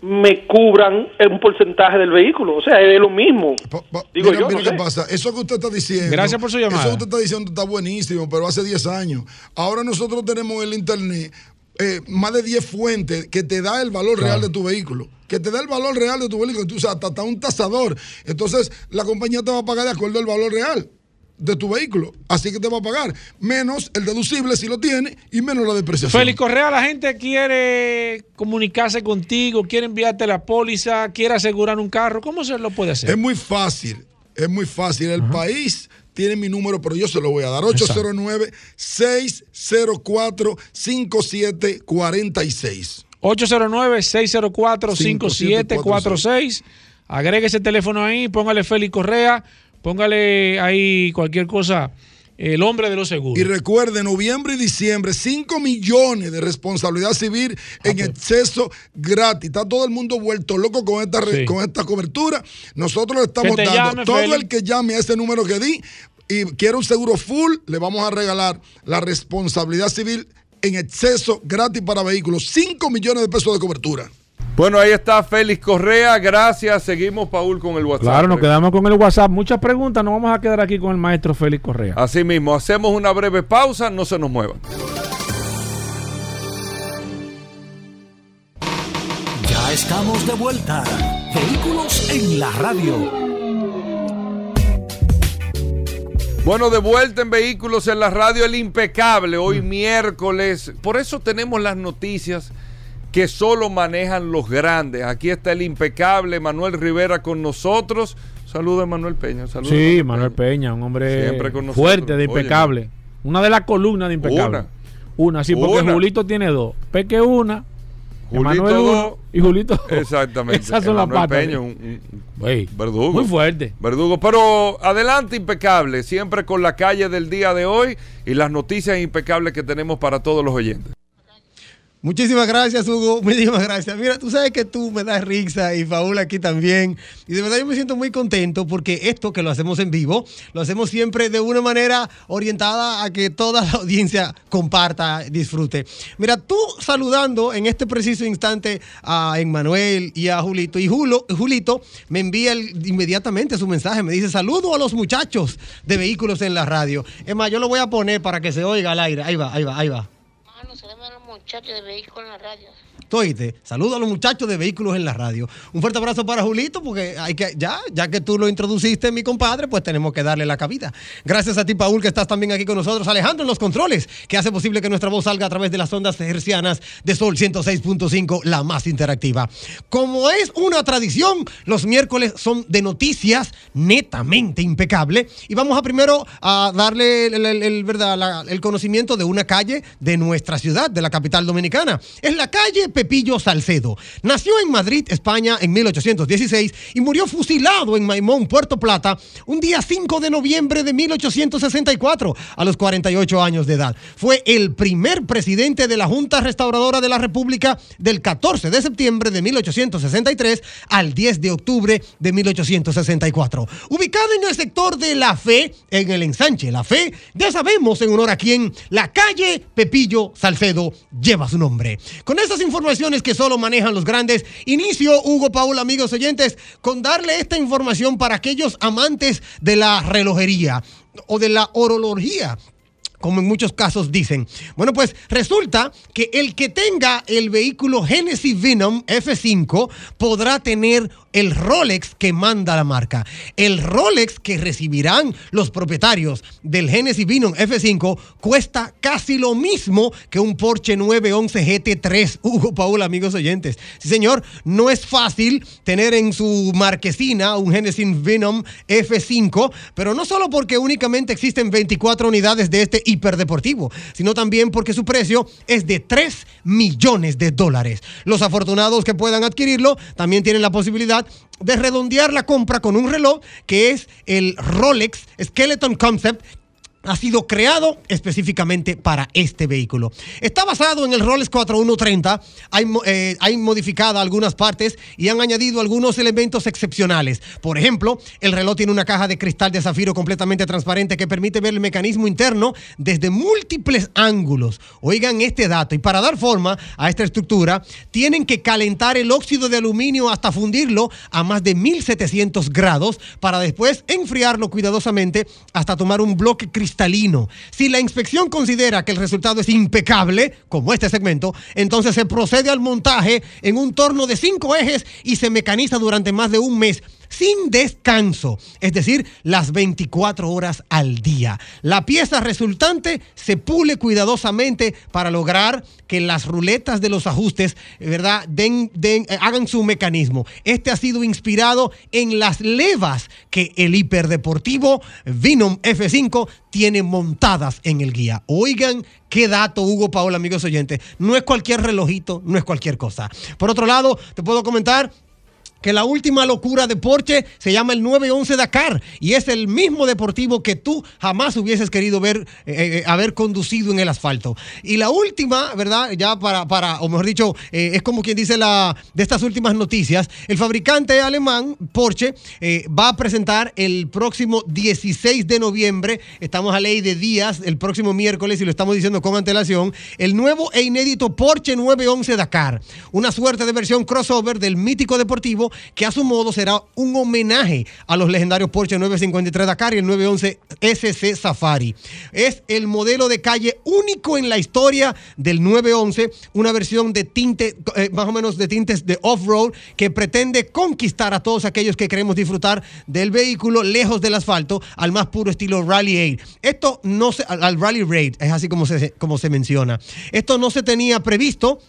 me cubran un porcentaje del vehículo? O sea, es lo mismo. Pa- pa- Digo mira, yo, mira no qué sé. pasa. Eso que usted está diciendo. Gracias por su llamada. Eso que usted está diciendo está buenísimo, pero hace 10 años. Ahora nosotros tenemos en el internet eh, más de 10 fuentes que te da el valor real de tu vehículo. Que te da el valor real de tu vehículo. Tú, o sea, hasta, hasta un tasador. Entonces, la compañía te va a pagar de acuerdo al valor real de tu vehículo. Así que te va a pagar. Menos el deducible si lo tiene y menos la depreciación. Félix Correa, la gente quiere comunicarse contigo, quiere enviarte la póliza, quiere asegurar un carro. ¿Cómo se lo puede hacer? Es muy fácil, es muy fácil. El país tiene mi número, pero yo se lo voy a dar. 809-604-5746. 809-604-5746. Agregue ese teléfono ahí, póngale Félix Correa, póngale ahí cualquier cosa, el hombre de los seguros. Y recuerde, noviembre y diciembre, 5 millones de responsabilidad civil en exceso gratis. Está todo el mundo vuelto loco con esta, Sí. con esta cobertura. Nosotros le estamos dando llame, todo el que llame a ese número que di y quiere un seguro full, le vamos a regalar la responsabilidad civil en exceso gratis para vehículos. 5 millones de pesos de cobertura. Bueno, ahí está Félix Correa. Gracias. Seguimos, Paul, con el WhatsApp. Claro, nos quedamos con el WhatsApp. Muchas preguntas, nos vamos a quedar aquí con el maestro Félix Correa. Así mismo, hacemos una breve pausa, no se nos muevan. Ya estamos de vuelta. Vehículos en la radio. Bueno, de vuelta en Vehículos en la Radio, el impecable, hoy miércoles. Por eso tenemos las noticias que solo manejan los grandes. Aquí está el impecable Manuel Rivera con nosotros. Saludos, Manuel Peña. Saludos, Sí, Manuel Peña, un hombre con fuerte, de impecable. Una de las columnas de impecable. Una. Una, sí, porque Una. Julito tiene dos. Peque una, Julito uno y Julito. Exactamente. Esas son las patas. Peña, un- un- verdugo. Muy fuerte. Verdugo, pero adelante impecable, siempre con la calle del día de hoy y las noticias impecables que tenemos para todos los oyentes. Muchísimas gracias, Hugo. Muchísimas gracias. Mira, tú sabes que tú me das risa y Paul aquí también. Y de verdad yo me siento muy contento porque esto que lo hacemos en vivo, lo hacemos siempre de una manera orientada a que toda la audiencia comparta, disfrute. Mira, tú saludando en este preciso instante a Emmanuel y a Julito. Y Julo, Julito me envía inmediatamente su mensaje. Me dice, saludo a los muchachos de vehículos en la radio. Es más, yo lo voy a poner para que se oiga al aire. Ahí va, ahí va, ahí va. Mano, saludos a los muchachos de vehículos en la radio. ¿Tú oíste? Saludo a los muchachos de vehículos en la radio. Un fuerte abrazo para Julito, porque hay que, ya, ya que tú lo introduciste, mi compadre, pues tenemos que darle la cabida. Gracias a ti, Paul, que estás también aquí con nosotros. Alejandro en los controles, que hace posible que nuestra voz salga a través de las ondas hercianas de Sol 106.5, la más interactiva. Como es una tradición, los miércoles son de noticias netamente impecable. Y vamos a primero a darle el, ¿verdad? el conocimiento de una calle de nuestra ciudad, de la capital dominicana. Es la calle Pepillo Salcedo. Nació en Madrid, España, en 1816 y murió fusilado en Maimón, Puerto Plata, un día 5 de noviembre de 1864, a los 48 años de edad. Fue el primer presidente de la Junta Restauradora de la República del 14 de septiembre de 1863 al 10 de octubre de 1864. Ubicado en el sector de La Fe, en el ensanche La Fe, ya sabemos en honor a quién la calle Pepillo Salcedo lleva su nombre. Con estas informaciones que solo manejan los grandes, inicio, Hugo Paul, amigos oyentes, con darle esta información para aquellos amantes de la relojería o de la orología como en muchos casos dicen. Bueno, pues resulta que el que tenga el vehículo Genesis Venom F5 podrá tener el Rolex que manda la marca. El Rolex que recibirán los propietarios del Genesis Venom F5 cuesta casi lo mismo que un Porsche 911 GT3. Hugo Paul, amigos oyentes. Sí, señor, no es fácil tener en su marquesina un Genesis Venom F5, pero no solo porque únicamente existen 24 unidades de este hiperdeportivo, sino también porque su precio es de 3 millones de dólares. Los afortunados que puedan adquirirlo también tienen la posibilidad de redondear la compra con un reloj que es el Rolex Skeleton Concept ha sido creado específicamente para este vehículo. Está basado en el Rolex 4130, hay, eh, hay algunas partes y han añadido algunos elementos excepcionales. Por ejemplo, el reloj tiene una caja de cristal de zafiro completamente transparente que permite ver el mecanismo interno desde múltiples ángulos. Oigan este dato, y para dar forma a esta estructura, tienen que calentar el óxido de aluminio hasta fundirlo a más de 1700 grados para después enfriarlo cuidadosamente hasta tomar un bloque cristalino. Si la inspección considera que el resultado es impecable, como este segmento, entonces se procede al montaje en un torno de cinco ejes y se mecaniza durante más de un mes sin descanso, es decir, las 24 horas al día. La pieza resultante se pule cuidadosamente para lograr que las ruletas de los ajustes, ¿verdad?, den, den- eh, hagan su mecanismo. Este ha sido inspirado en las levas que el hiperdeportivo Venom F5 tiene montadas en el guía. Oigan qué dato, Hugo Paola, amigos oyentes. No es cualquier relojito, no es cualquier cosa. Por otro lado, te puedo comentar que la última locura de Porsche se llama el 911 Dakar y es el mismo deportivo que tú jamás hubieses querido ver, eh, eh, haber conducido en el asfalto. Y la última, ¿verdad? Ya para, para o mejor dicho, eh, es como quien dice la de estas últimas noticias, el fabricante alemán Porsche eh, va a presentar el próximo 16 de noviembre, estamos a ley de días, el próximo miércoles y lo estamos diciendo con antelación, el nuevo e inédito Porsche 911 Dakar, una suerte de versión crossover del mítico deportivo que a su modo será un homenaje a los legendarios Porsche 953 Dakar y el 911 SC Safari. Es el modelo de calle único en la historia del 911, una versión de tinte, eh, más o menos de tintes de off-road que pretende conquistar a todos aquellos que queremos disfrutar del vehículo lejos del asfalto al más puro estilo Rally Aid. Esto no se, al al Rally Raid, es así como se, como se menciona. Esto no se tenía previsto.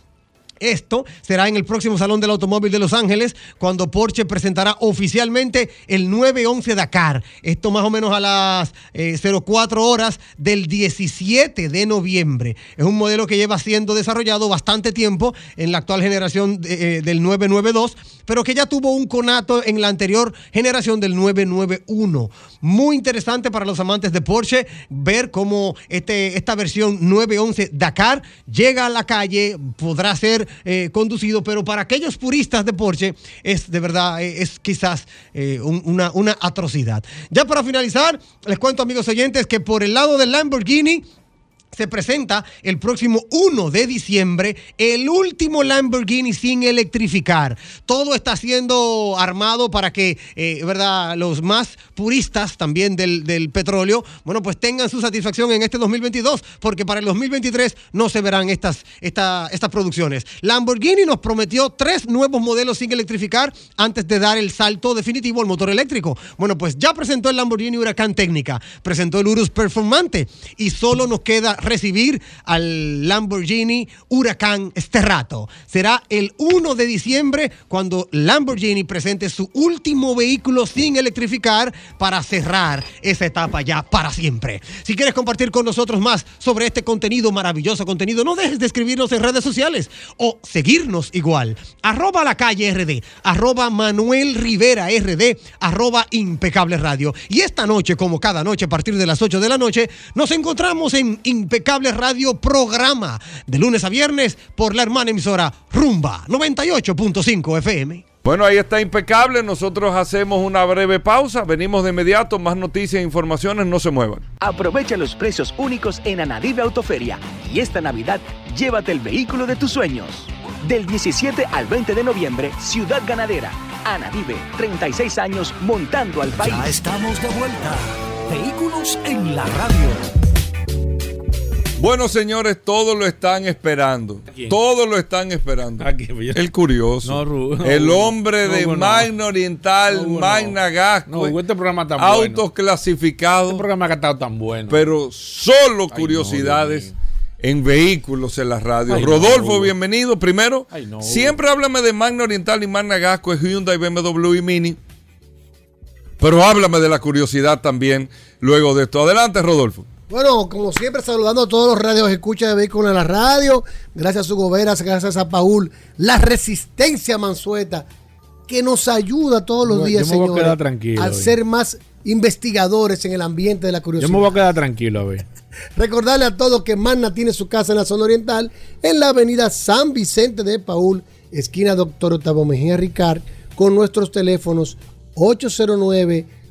Esto será en el próximo Salón del Automóvil de Los Ángeles, cuando Porsche presentará oficialmente el 911 Dakar. Esto más o menos a las eh, 04 horas del 17 de noviembre. Es un modelo que lleva siendo desarrollado bastante tiempo en la actual generación de- eh, del 992, pero que ya tuvo un conato en la anterior generación del 991. Muy interesante para los amantes de Porsche ver cómo este, esta versión 911 Dakar llega a la calle, podrá ser eh, conducido, pero para aquellos puristas de Porsche es de verdad, eh, es quizás eh, un- una, una atrocidad. Ya para finalizar, les cuento amigos oyentes que por el lado del Lamborghini, se presenta el próximo 1 de diciembre el último Lamborghini sin electrificar. Todo está siendo armado para que, eh, ¿verdad? Los más puristas también del, del petróleo, bueno, pues tengan su satisfacción en este 2022, porque para el 2023 no se verán estas, esta- estas producciones. Lamborghini nos prometió tres nuevos modelos sin electrificar antes de dar el salto definitivo al motor eléctrico. Bueno, pues ya presentó el Lamborghini Huracán Técnica, presentó el Urus Performante y solo nos queda recibir al Lamborghini Huracán Sterrato. Será el 1 de diciembre cuando Lamborghini presente su último vehículo sin electrificar para cerrar esa etapa ya para siempre. Si quieres compartir con nosotros más sobre este contenido, maravilloso contenido, no dejes de escribirnos en redes sociales o seguirnos igual. Arroba la calle RD, arroba Manuel Rivera RD, arroba Impecable Radio. Y esta noche, como cada noche a partir de las 8 de la noche, nos encontramos en Impecable Radio Programa, de lunes a viernes por la hermana emisora Rumba 98.5 FM. Bueno, ahí está impecable. Nosotros hacemos una breve pausa. Venimos de inmediato. Más noticias e informaciones. No se muevan. Aprovecha los precios únicos en Anadive Autoferia y esta Navidad llévate el vehículo de tus sueños. Del 17 al 20 de noviembre, Ciudad Ganadera. Anadive, 36 años montando al país. Ya estamos de vuelta. Vehículos en la radio. Bueno, señores, todos lo están esperando. Todos lo están esperando. El curioso. No, no, el hombre No, de. Magna Oriental. Magna Gasco. Este programa está Autos bueno. clasificados. Este programa que ha estado tan bueno. Pero solo Ay, curiosidades en vehículos en la radio. Ay, Rodolfo, bienvenido. Primero, Ay, no, Hugo. siempre háblame de Magna Oriental y Magna Gasco, es Hyundai, BMW y Mini. Pero háblame de la curiosidad también luego de esto. Adelante, Rodolfo. Bueno, como siempre, saludando a todos los radios escucha de vehículos en la radio. Gracias a Hugo Veras, gracias a Paul. La resistencia Mansueta, que nos ayuda todos los Yo- días, yo me voy a señores, a ser más investigadores en el ambiente de la Yo curiosidad. me voy a quedar tranquilo a ver. Recordarle a todos que Magna tiene su casa en la zona oriental, en la avenida San Vicente de Paul, esquina Doctor Octavio Mejía Ricard, con nuestros teléfonos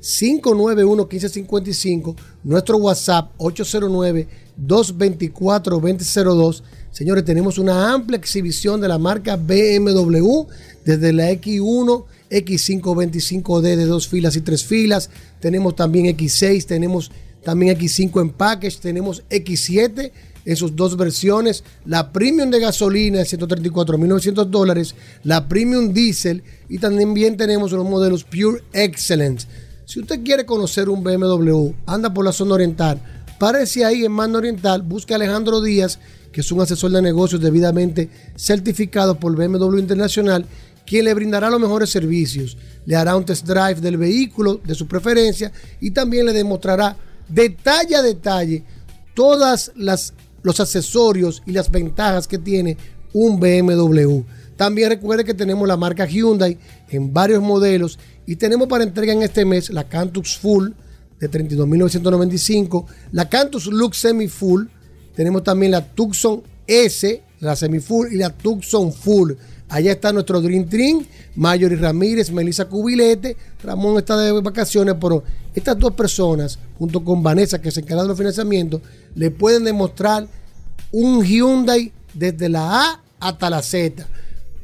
809-591-1555, nuestro WhatsApp 809-224-2002. Señores, tenemos una amplia exhibición de la marca BMW, desde la X1, X525D de dos filas y tres filas, tenemos también X6, tenemos también X5 en package, tenemos X7 en sus dos versiones, la premium de gasolina de 134.900 dólares, la premium diesel y también tenemos los modelos Pure Excellence. Si usted quiere conocer un BMW, anda por la zona oriental, párese ahí en Mano Oriental, busque a Alejandro Díaz, que es un asesor de negocios debidamente certificado por BMW Internacional, quien le brindará los mejores servicios, le hará un test drive del vehículo de su preferencia y también le demostrará detalle a detalle todas las los accesorios y las ventajas que tiene un BMW. También recuerde que tenemos la marca Hyundai en varios modelos y tenemos para entrega en este mes la Cantus Full de 32.995, la Cantus Lux Semi Full, tenemos también la Tucson S, la Semi Full y la Tucson Full. Allá está nuestro Dream Dream, Mayori Ramírez, Melissa Cubilete, Ramón está de vacaciones, pero estas dos personas, junto con Vanessa, que se encarga de los financiamientos, le pueden demostrar un Hyundai desde la A hasta la Z.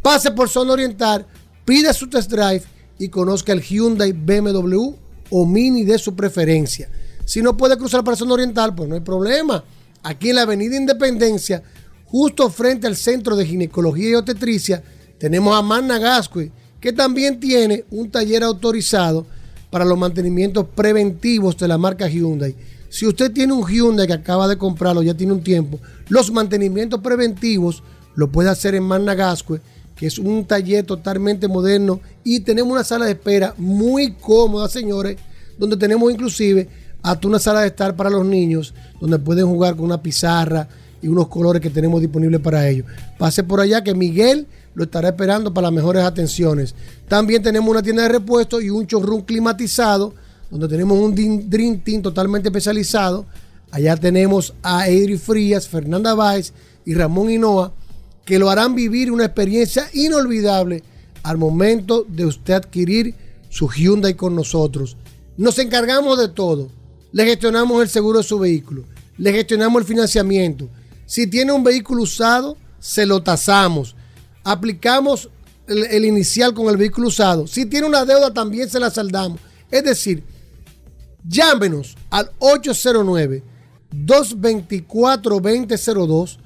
Pase por Zona Oriental, pida su test drive y conozca el Hyundai BMW o Mini de su preferencia. Si no puede cruzar para Zona Oriental, pues no hay problema. Aquí en la Avenida Independencia, justo frente al Centro de Ginecología y Obstetricia, tenemos a Manna Gascue, que también tiene un taller autorizado para los mantenimientos preventivos de la marca Hyundai. Si usted tiene un Hyundai que acaba de comprarlo, ya tiene un tiempo, los mantenimientos preventivos lo puede hacer en Manna Gascue, que es un taller totalmente moderno y tenemos una sala de espera muy cómoda, señores, donde tenemos inclusive hasta una sala de estar para los niños, donde pueden jugar con una pizarra y unos colores que tenemos disponibles para ellos. Pase por allá que Miguel lo estará esperando para las mejores atenciones. También tenemos una tienda de repuestos y un showroom climatizado, donde tenemos un Dream Team totalmente especializado. Allá tenemos a Edri Frías, Fernanda Báez y Ramón Hinoa, que lo harán vivir una experiencia inolvidable al momento de usted adquirir su Hyundai con nosotros. Nos encargamos de todo. Le gestionamos el seguro de su vehículo. Le gestionamos el financiamiento. Si tiene un vehículo usado, se lo tasamos aplicamos el, inicial con el vehículo usado. Si tiene una deuda, también se la saldamos. Es decir, llámenos al 809-224-2002,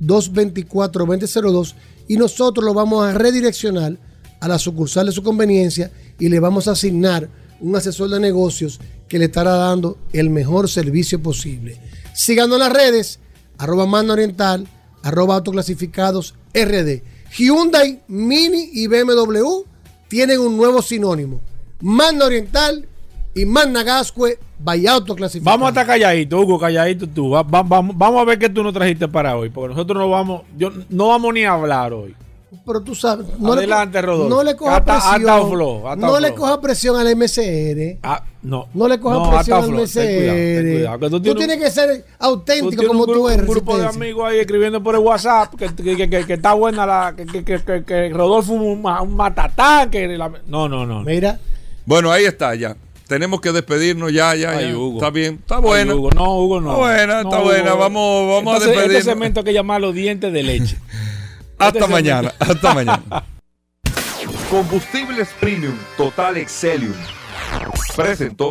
809-224-2002 y nosotros lo vamos a redireccionar a la sucursal de su conveniencia y le vamos a asignar un asesor de negocios que le estará dando el mejor servicio posible. Síganos en las redes, arroba mano oriental, arroba autoclasificados RD. Hyundai, Mini y BMW tienen un nuevo sinónimo. Manda Oriental y Manda Gascue, vaya autoclasificado. Vamos a estar calladitos, Hugo, calladito tú. Va- va- vamos, vamos a ver qué tú nos trajiste para hoy, porque nosotros no vamos, yo, no vamos ni a hablar hoy. Pero tú sabes, Adelante, le, Rodolfo. no le coja Hasta- hasta presión. flow, hasta no le coja presión al MCR. Ah, no. No le coja No, presión al flow, MCR. ten cuidado, ten cuidado, que tú tú, tienes un- que ser auténtico como tú eres. un grupo de amigos ahí escribiendo por el WhatsApp que, que, que- que- que está buena la que, que, que- que- que Rodolfo un, un matatán que la- no no no Mira Bueno, ahí está ya. Tenemos que despedirnos ya, ya, Ay, ya. Hugo. Está bien, está Ay, buena. Hugo, no Hugo no Está buena, está buena. Vamos, vamos Entonces, a despedirnos. este segmento hay que llamarlo dientes de leche Hasta Este mañana, hasta mañana. Combustibles Premium Total Excelium. Presentó.